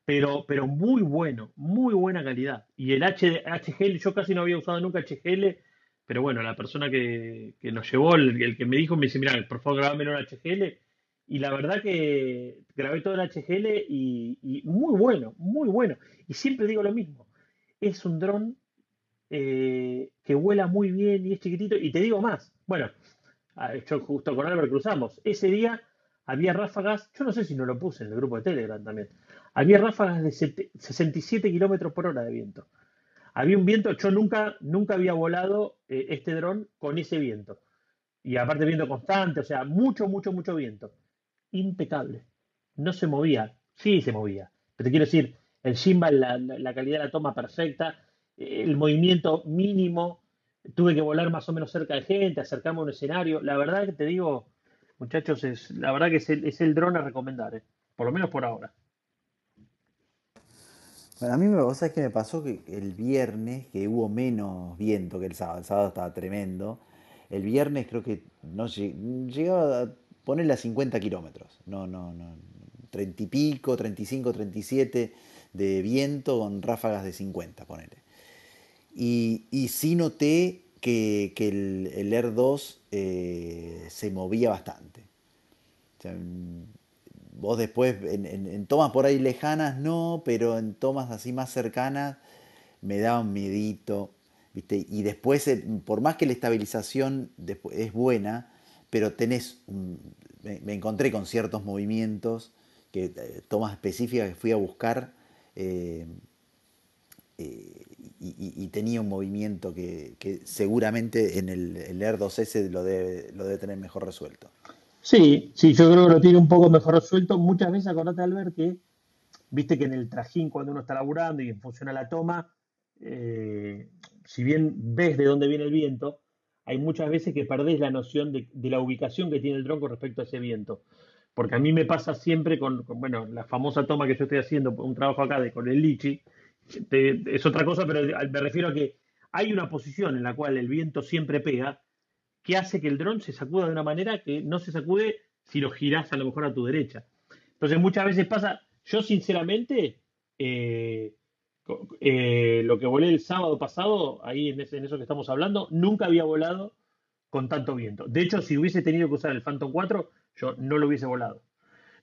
Pero, pero muy bueno, muy buena calidad. Y el H, HGL, yo casi no había usado nunca HGL, pero bueno, la persona que, que nos llevó, el, el que me dijo, me dice, mira, por favor, grabámelo en HGL. Y la verdad que grabé todo en HGL y, y muy bueno, muy bueno. Y siempre digo lo mismo, es un dron eh, que vuela muy bien y es chiquitito. Y te digo más, bueno, yo justo con Albert cruzamos, ese día había ráfagas, yo no sé si no lo puse en el grupo de Telegram también, había ráfagas de sete- 67 kilómetros por hora de viento. Había un viento, yo nunca, nunca había volado eh, este dron con ese viento. Y aparte viento constante, o sea, mucho, mucho, mucho viento. Impecable. No se movía. Sí se movía. Pero te quiero decir, el gimbal, la calidad de la toma perfecta, eh, el movimiento mínimo. Tuve que volar más o menos cerca de gente, acercarme a un escenario. La verdad que te digo, muchachos, es, la verdad que es el, es el dron a recomendar, eh, por lo menos por ahora. A mí me, sabés que me pasó que el viernes, que hubo menos viento que el sábado, el sábado estaba tremendo, el viernes creo que no lle- llegaba a ponerle a 50 kilómetros, no, no, no, 30 y pico, 35, 37 de viento con ráfagas de 50, ponele. Y, y sí noté que, el, el Air 2 eh, se movía bastante. Mm, vos después, en, en- tomas por ahí lejanas, no, pero en tomas así más cercanas, me daba un miedito, ¿viste? Y después, por más que la estabilización es buena, pero tenés, un- me, me encontré con ciertos movimientos, que eh, tomas específicas que fui a buscar, eh, y, y- tenía un movimiento que, seguramente en el, el Air 2S lo debe, lo debe tener mejor resuelto. Sí, sí, yo creo que lo tiene un poco mejor resuelto. Muchas veces acordate, Albert, que viste que en el trajín, cuando uno está laburando y en función a la toma, eh, si bien ves de dónde viene el viento, hay muchas veces que perdés la noción de, de la ubicación que tiene el dron con respecto a ese viento. Porque a mí me pasa siempre con, con, bueno, la famosa toma que yo estoy haciendo, un trabajo acá de, con el Lichi, es otra cosa, pero me refiero a que hay una posición en la cual el viento siempre pega que hace que el dron se sacuda de una manera que no se sacude si lo girás a lo mejor a tu derecha. Entonces muchas veces pasa, yo sinceramente, eh, eh, lo que volé el sábado pasado, ahí en, en eso que estamos hablando, nunca había volado con tanto viento. De hecho, si hubiese tenido que usar el Phantom 4, yo no lo hubiese volado.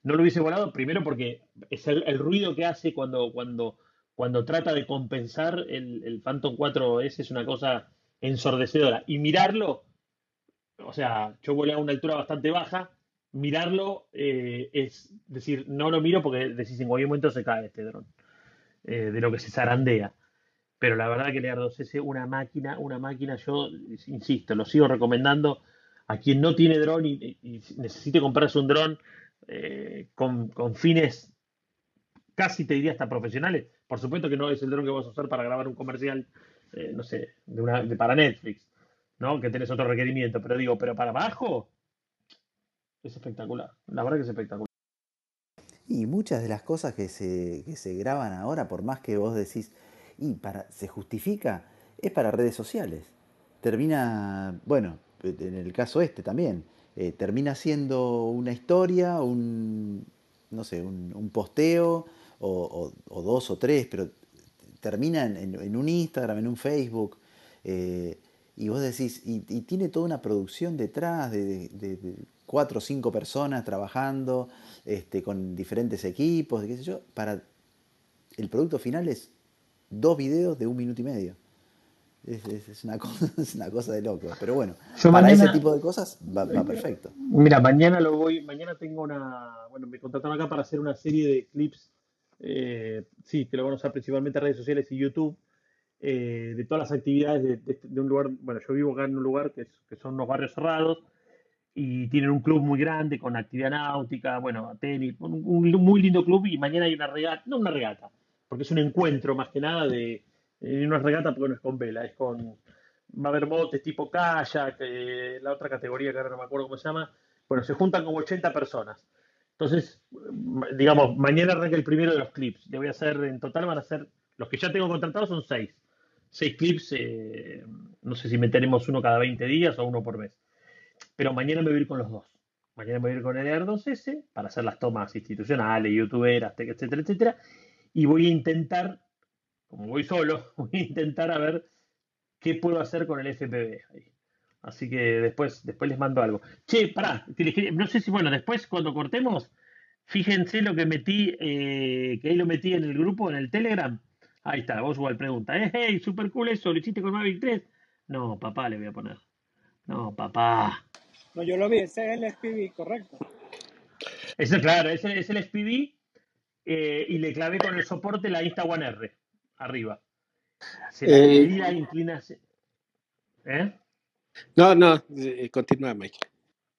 No lo hubiese volado primero porque es el, el ruido que hace cuando, cuando, cuando trata de compensar el, Phantom 4S es una cosa ensordecedora. Y mirarlo, o sea, yo volé a una altura bastante baja, mirarlo eh, es decir, no lo miro porque decís en cualquier momento se cae este dron, eh, de lo que se zarandea. Pero la verdad que el Air 2S, una máquina, una máquina, yo insisto, lo sigo recomendando a quien no tiene dron y, y- necesite comprarse un dron eh, con fines casi te diría hasta profesionales. Por supuesto que no es el dron que vas a usar para grabar un comercial, eh, no sé, de una, de para Netflix, ¿no? Que tenés otro requerimiento. Pero digo, pero para abajo es espectacular. La verdad que es espectacular. Y muchas de las cosas que se, que se graban ahora, por más que vos decís, y para, se justifica, es para redes sociales. Termina, bueno, en el caso este también, eh, termina siendo una historia, un, no sé, un, un posteo, o, o- o dos o tres, pero termina en, un Instagram, en un Facebook, eh, y vos decís, y, y tiene toda una producción detrás de, de- de- de cuatro o cinco personas trabajando, este, con diferentes equipos, de qué sé yo, para el producto final es dos videos de un minuto y medio. Es, es- es una cosa, es una cosa de loco. Pero bueno, Yo para ese mañana, tipo de cosas va, va perfecto. mira, mañana lo voy, mañana tengo una, bueno, me contrataron acá para hacer una serie de clips, eh, sí, que lo van a usar principalmente redes sociales y YouTube, eh, de todas las actividades de, de este- de un lugar, bueno, yo vivo acá en un lugar que, es- que son unos barrios cerrados y tienen un club muy grande con actividad náutica, bueno, tenis, un, un muy lindo club y mañana hay una regata, no una regata, porque es un encuentro más que nada de, eh, no es regata porque no es con vela, es con, va a haber botes tipo kayak, eh, la otra categoría que ahora no me acuerdo cómo se llama, bueno, se juntan como 80 personas. Entonces, digamos, mañana arranca el primero de los clips. Le voy a hacer, en total van a ser, los que ya tengo contratados son seis. Seis clips, eh, no sé si meteremos uno cada 20 días o uno por mes. Pero mañana me voy a ir con los dos. Mañana me voy a ir con el Air 2S para hacer las tomas institucionales, youtuberas, te- etcétera, etcétera. Y voy a intentar, como voy solo, voy a intentar a ver qué puedo hacer con el FPV ahí. Así que después, después les mando algo. Che, pará, no sé si, bueno, después cuando cortemos, fíjense lo que metí, eh, que ahí lo metí en el grupo, en el Telegram. Ahí está, vos igual pregunta, ¿eh? hey, super cool eso, ¿lo hiciste con Mavic 3? No, papá le voy a poner. No, papá. No, yo lo vi, ese es el SPV, correcto. Eso, claro, ese es el SPV eh, y le clavé con el soporte la Insta One R arriba. Se la, le Eh, di la inclinación. ¿Eh? No, no, eh, continúa, Mike.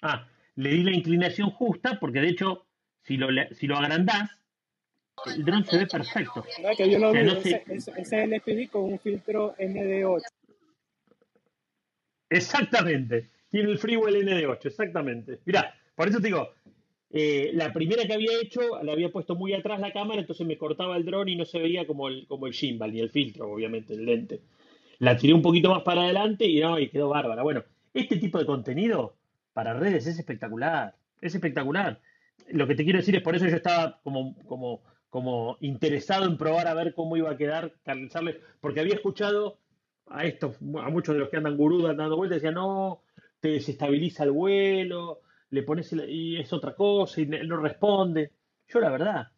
Ah, le di la inclinación justa porque de hecho, si lo, si lo agrandás, el dron se ve perfecto. No, que yo O lo sea, vi, no ese, sé. ese, ese es el con un filtro ND8. Exactamente. Tiene el Freewell ND8, exactamente. Mirá, por eso te digo, eh, la primera que había hecho, la había puesto muy atrás la cámara, entonces me cortaba el dron y no se veía como el, como el gimbal ni el filtro, obviamente, el lente. La tiré un poquito más para adelante y no, y quedó bárbara. Bueno, este tipo de contenido para redes es espectacular, es espectacular. Lo que te quiero decir es por eso yo estaba como, como, como interesado en probar a ver cómo iba a quedar, canalizarle, porque había escuchado a estos, a muchos de los que andan gurú dando vueltas, decían, no, te desestabiliza el vuelo, le pones y es otra cosa y no responde. Yo la verdad,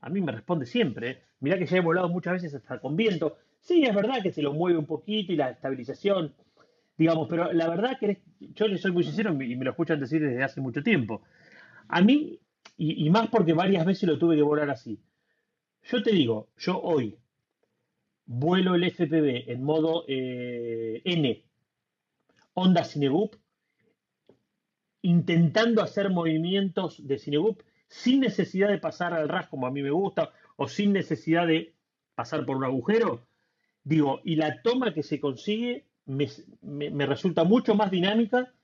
a mí me responde siempre. ¿eh? Mirá que ya he volado muchas veces hasta con viento. Sí, es verdad que se lo mueve un poquito y la estabilización, digamos, pero la verdad que yo le soy muy sincero y me lo escuchan decir desde hace mucho tiempo. A mí, y, y más porque varias veces lo tuve que volar así. Yo te digo, yo hoy vuelo el FPV en modo eh, N, onda Cinegup, intentando hacer movimientos de Cinegup sin necesidad de pasar al RAS como a mí me gusta o sin necesidad de pasar por un agujero. Digo, y la toma que se consigue me, me- resulta mucho más dinámica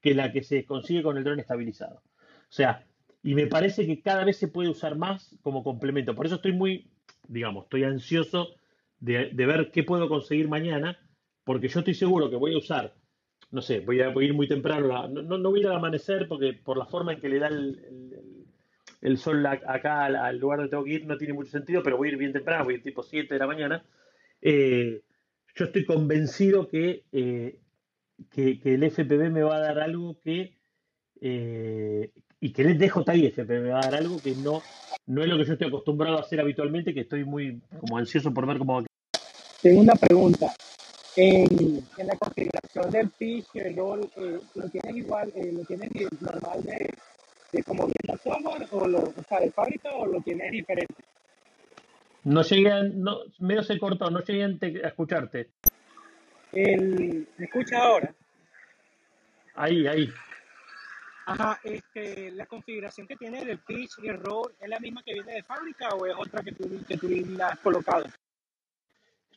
que la que se consigue con el dron estabilizado. O sea, y me parece que cada vez se puede usar más como complemento. Por eso estoy muy, digamos, estoy ansioso de, de ver qué puedo conseguir mañana, porque yo estoy seguro que voy a usar, no sé, voy a, ir muy temprano, la- no, no voy a ir al amanecer porque por la forma en que le da el, el- sol acá al, al lugar donde tengo que ir no tiene mucho sentido, pero voy a ir bien temprano, voy a ir tipo 7 de la mañana. Eh, yo estoy convencido que, eh, que, el FPV me va a dar algo que, eh, y que el DJI FPV me va a dar algo que no, no es lo que yo estoy acostumbrado a hacer habitualmente, que estoy muy como ansioso por ver cómo va a Tengo una pregunta. En, la configuración del pitch el roll, ¿lo tienes igual, eh, lo tienes normal de, como viene software o, lo, o sea, de fábrica o lo tienes diferente? No llegué a, no, medio se cortó, no llegué a escucharte. El, ¿Me escuchas ahora? Ahí, ahí. Ajá, este, la configuración que tiene del pitch y el roll es la misma que viene de fábrica o es otra que tú, que tú la has colocado.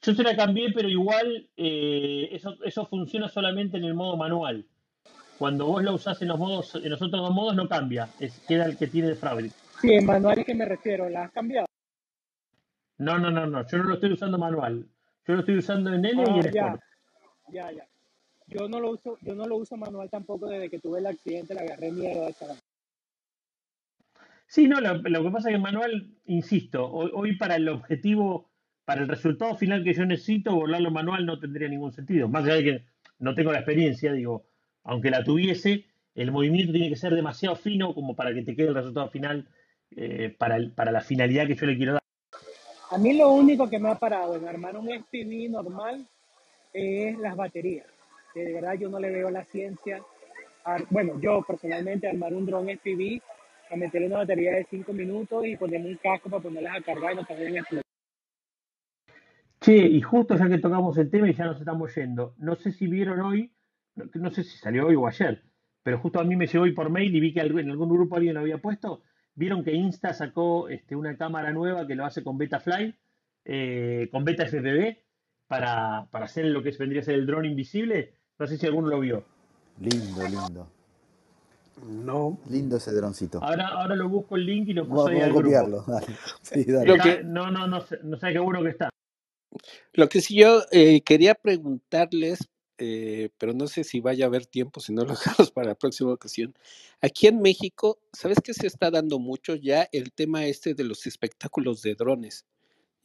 Yo se la cambié, pero igual eh, eso, eso funciona solamente en el modo manual. Cuando vos lo usás en los modos, en los otros dos modos no cambia, es, queda el que tiene de fábrica. Sí, en manual es que me refiero, ¿la has cambiado? No, no, no, no, yo no lo estoy usando manual. Yo lo estoy usando en N y Ah, en ya, Sport. ya, ya. Yo no lo uso, yo no lo uso manual tampoco desde que tuve el accidente, le agarré miedo a esa. Sí, no, lo, lo que pasa es que en manual, insisto, hoy, hoy para el objetivo, para el resultado final que yo necesito, volarlo manual no tendría ningún sentido. Más allá de que no tengo la experiencia, digo, aunque la tuviese, el movimiento tiene que ser demasiado fino como para que te quede el resultado final eh, para, el- para la finalidad que yo le quiero dar. A mí lo único que me ha parado en armar un SPV normal es las baterías. De verdad yo no le veo la ciencia. Bueno, yo personalmente armar un dron SPV, a meterle una batería de 5 minutos y ponerme un casco para ponerlas a cargar y no tener explotar. Che, y justo ya que tocamos el tema y ya nos estamos yendo, no sé si vieron hoy, no, sé si salió hoy o ayer, pero justo a mí me llegó hoy por mail y vi que en algún grupo alguien lo había puesto. Vieron que Insta sacó este, una cámara nueva que lo hace con Betafly, eh, con Beta FPV, para, para hacer lo que vendría a ser el dron invisible. No sé si alguno lo vio. Lindo, lindo. No. Lindo ese droncito. Ahora, ahora lo busco el link y lo paso vamos a copiarlo. Dale. Sí, dale. Lo Está- que, no, no, no sé, no sé qué bueno que está. lo que sí yo eh, quería preguntarles, eh, pero no sé si vaya a haber tiempo, si no lo dejamos para la próxima ocasión. Aquí en México, ¿sabes qué se está dando mucho ya el tema este de los espectáculos de drones?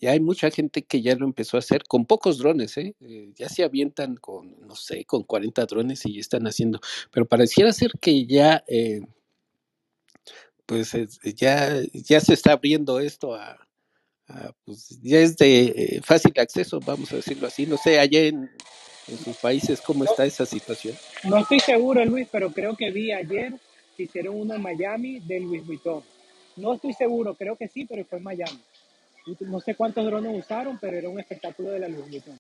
Ya hay mucha gente que ya lo empezó a hacer con pocos drones, ¿eh? Eh, ya se avientan con, no sé, con 40 drones y ya están haciendo, pero pareciera ser que ya, eh, pues es- ya, ya se está abriendo esto a, a, pues ya es de fácil acceso, vamos a decirlo así. No sé, allá en, en sus países, ¿cómo No, está esa situación? no estoy seguro, Luis, pero creo que vi ayer que hicieron uno en Miami de Louis Vuitton. No estoy seguro, creo que sí, pero fue en Miami. No sé cuántos drones usaron, pero era un espectáculo de la Louis Vuitton.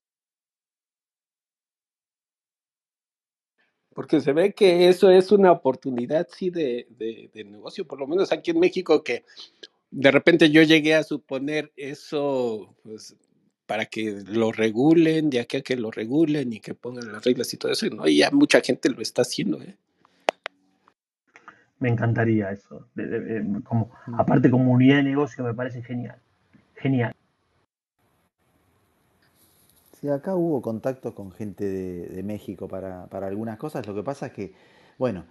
Porque se ve que eso es una oportunidad, sí, de, de, de negocio, por lo menos aquí en México, que de repente yo llegué a suponer eso, pues, para que lo regulen, de aquí a que lo regulen y que pongan las reglas y todo eso, y no, y ya mucha gente lo está haciendo, ¿eh? Me encantaría eso. De- de- de- como, aparte, como unidad de negocio me parece genial. Genial. Sí, acá hubo contactos con gente de, de México para, para algunas cosas. Lo que pasa es que, bueno,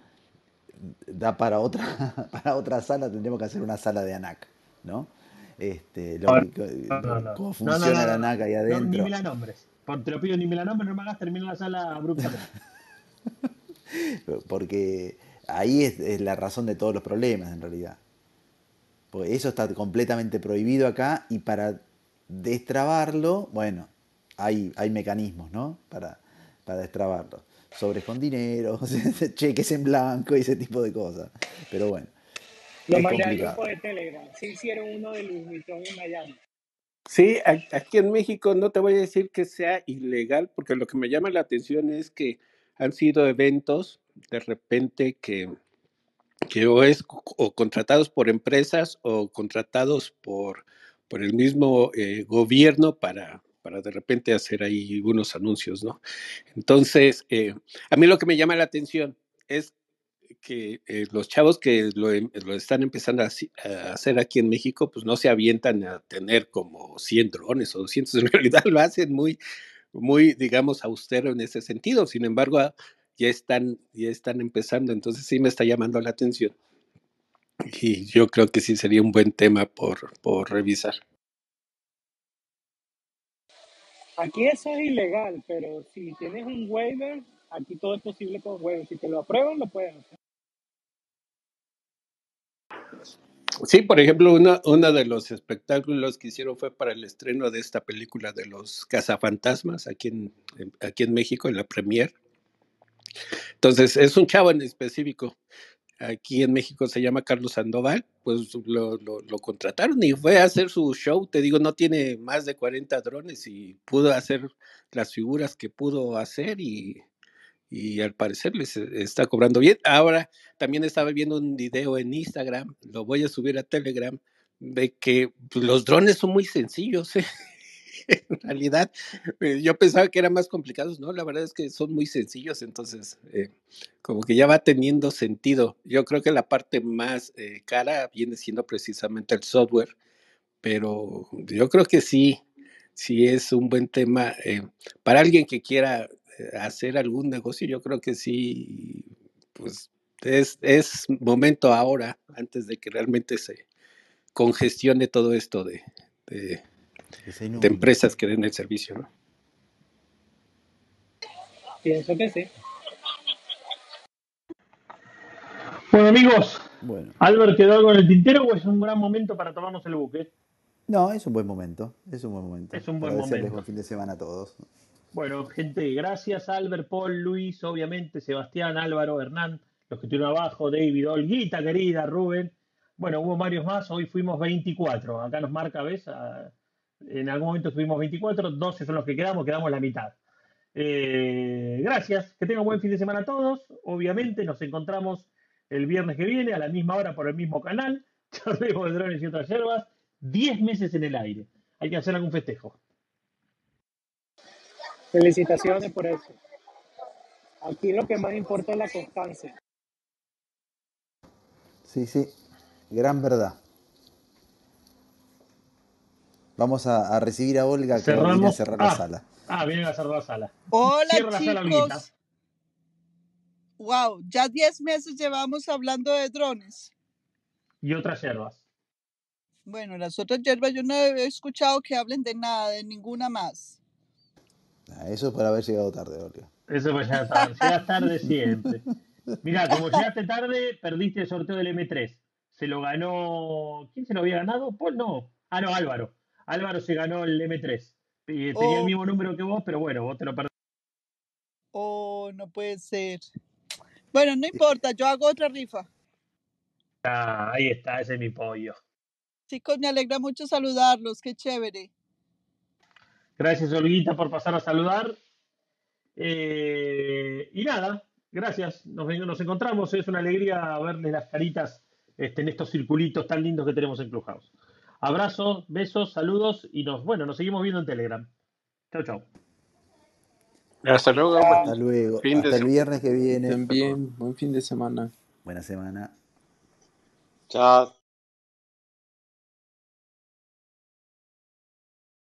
da para otra, para otra sala, tendríamos que hacer una sala de ANAC, ¿no? Este, lo A que- ver, no, no, no. cómo funciona la no. ANAC ahí No, ni adentro. me la nombres. Por- te lo pido, ni me la nombres, no me hagas terminar la sala abruptamente. Porque ahí es, es la razón de todos los problemas, en realidad. Porque eso está completamente prohibido acá y para destrabarlo, bueno, hay, hay mecanismos, ¿no? Para, para destrabarlo. Sobres con dinero, cheques en blanco y ese tipo de cosas. Pero bueno, Lo mandé al grupo de Telegram. Sí hicieron uno de Louis Vuitton en Miami. Sí, aquí en México no te voy a decir que sea ilegal, porque lo que me llama la atención es que han sido eventos de repente que, que o es o contratados por empresas o contratados por, por el mismo eh, gobierno para, para de repente hacer ahí unos anuncios, ¿no? Entonces, eh, a mí lo que me llama la atención es que eh, los chavos que lo, em- están empezando a hacer aquí en México, pues no se avientan a tener como 100 drones o 200, en realidad lo hacen muy, muy, digamos, austero en ese sentido. Sin embargo, ah, ya están, ya están empezando, entonces sí me está llamando la atención. Y yo creo que sí sería un buen tema por, por revisar. Aquí eso es ilegal, pero si tienes un waiver, aquí todo es posible con waiver. Si te lo aprueban, lo puedes hacer. Sí, por ejemplo, uno, uno de los espectáculos que hicieron fue para el estreno de esta película de los cazafantasmas aquí en, aquí en México, en la premier. Entonces, es un chavo en específico. Aquí en México se llama Carlos Sandoval, pues lo, lo, lo contrataron y fue a hacer su show. Te digo, no tiene más de 40 drones y pudo hacer las figuras que pudo hacer y, y al parecer les está cobrando bien. Ahora también estaba viendo un video en Instagram, lo voy a subir a Telegram, de que pues, los drones son muy sencillos. ¿eh? en realidad, eh, yo pensaba que eran más complicados, ¿no? La verdad es que son muy sencillos, entonces, eh, como que ya va teniendo sentido. Yo creo que la parte más cara viene siendo precisamente el software, pero yo creo que sí, sí es un buen tema para alguien que quiera hacer algún negocio. Yo creo que sí, pues es, es momento ahora, antes de que realmente se congestione todo esto de, de de empresas que den el servicio, ¿no? Pienso que sí. Bueno, amigos, bueno. ¿Albert quedó algo en el tintero o es un gran momento para tomarnos el buque? No, es un buen momento, es un buen momento. Es un buen momento. buen fin de semana a todos. Bueno, gente, gracias Albert, Paul, Luis, obviamente, Sebastián, Álvaro, Hernán, los que estuvieron abajo, David, Olguita, querida, Rubén. Bueno, hubo varios más, hoy fuimos 24. Acá nos marca, ¿ves? En algún momento tuvimos 24, 12 son los que quedamos, quedamos la mitad. Eh, gracias, que tengan buen fin de semana a todos. Obviamente nos encontramos el viernes que viene a la misma hora por el mismo canal. Charlemos de drones y otras hierbas. 10 meses en el aire. Hay que hacer algún festejo. Felicitaciones por eso. Aquí lo que más importa es la constancia. Sí, sí, gran verdad. Vamos a, recibir a Olga que viene a cerrar la ah, sala. Ah, vienen a cerrar la sala. Hola chicos. wow, ya 10 meses llevamos hablando de drones. Y otras hierbas. Bueno, las otras hierbas yo no he escuchado que hablen de nada, de ninguna más. Ah, eso es por haber llegado tarde, Olga. Eso fue ya tarde. Llegas tarde siempre. Mira, como llegaste tarde, perdiste el sorteo del M3. Se lo ganó. ¿Quién se lo había ganado? Paul, no. Ah, no, Álvaro. Álvaro se ganó el M3. Y tenía el oh. mismo número que vos, pero bueno, vos te lo perdiste. Oh, no puede ser. Bueno, no importa, yo hago otra rifa. Ah, ahí está, ese es mi pollo. Chicos, me alegra mucho saludarlos, qué chévere. Gracias, Olguita, por pasar a saludar. Eh, y nada, gracias. Nos, nos, encontramos. Es una alegría verles las caritas este, en estos circulitos tan lindos que tenemos en Clubhouse. Abrazos, besos, saludos y nos, bueno, nos seguimos viendo en Telegram. Chao, chao. Hasta luego. Hasta luego. Hasta el viernes que viene. También, buen fin de semana. Buena semana. Chao.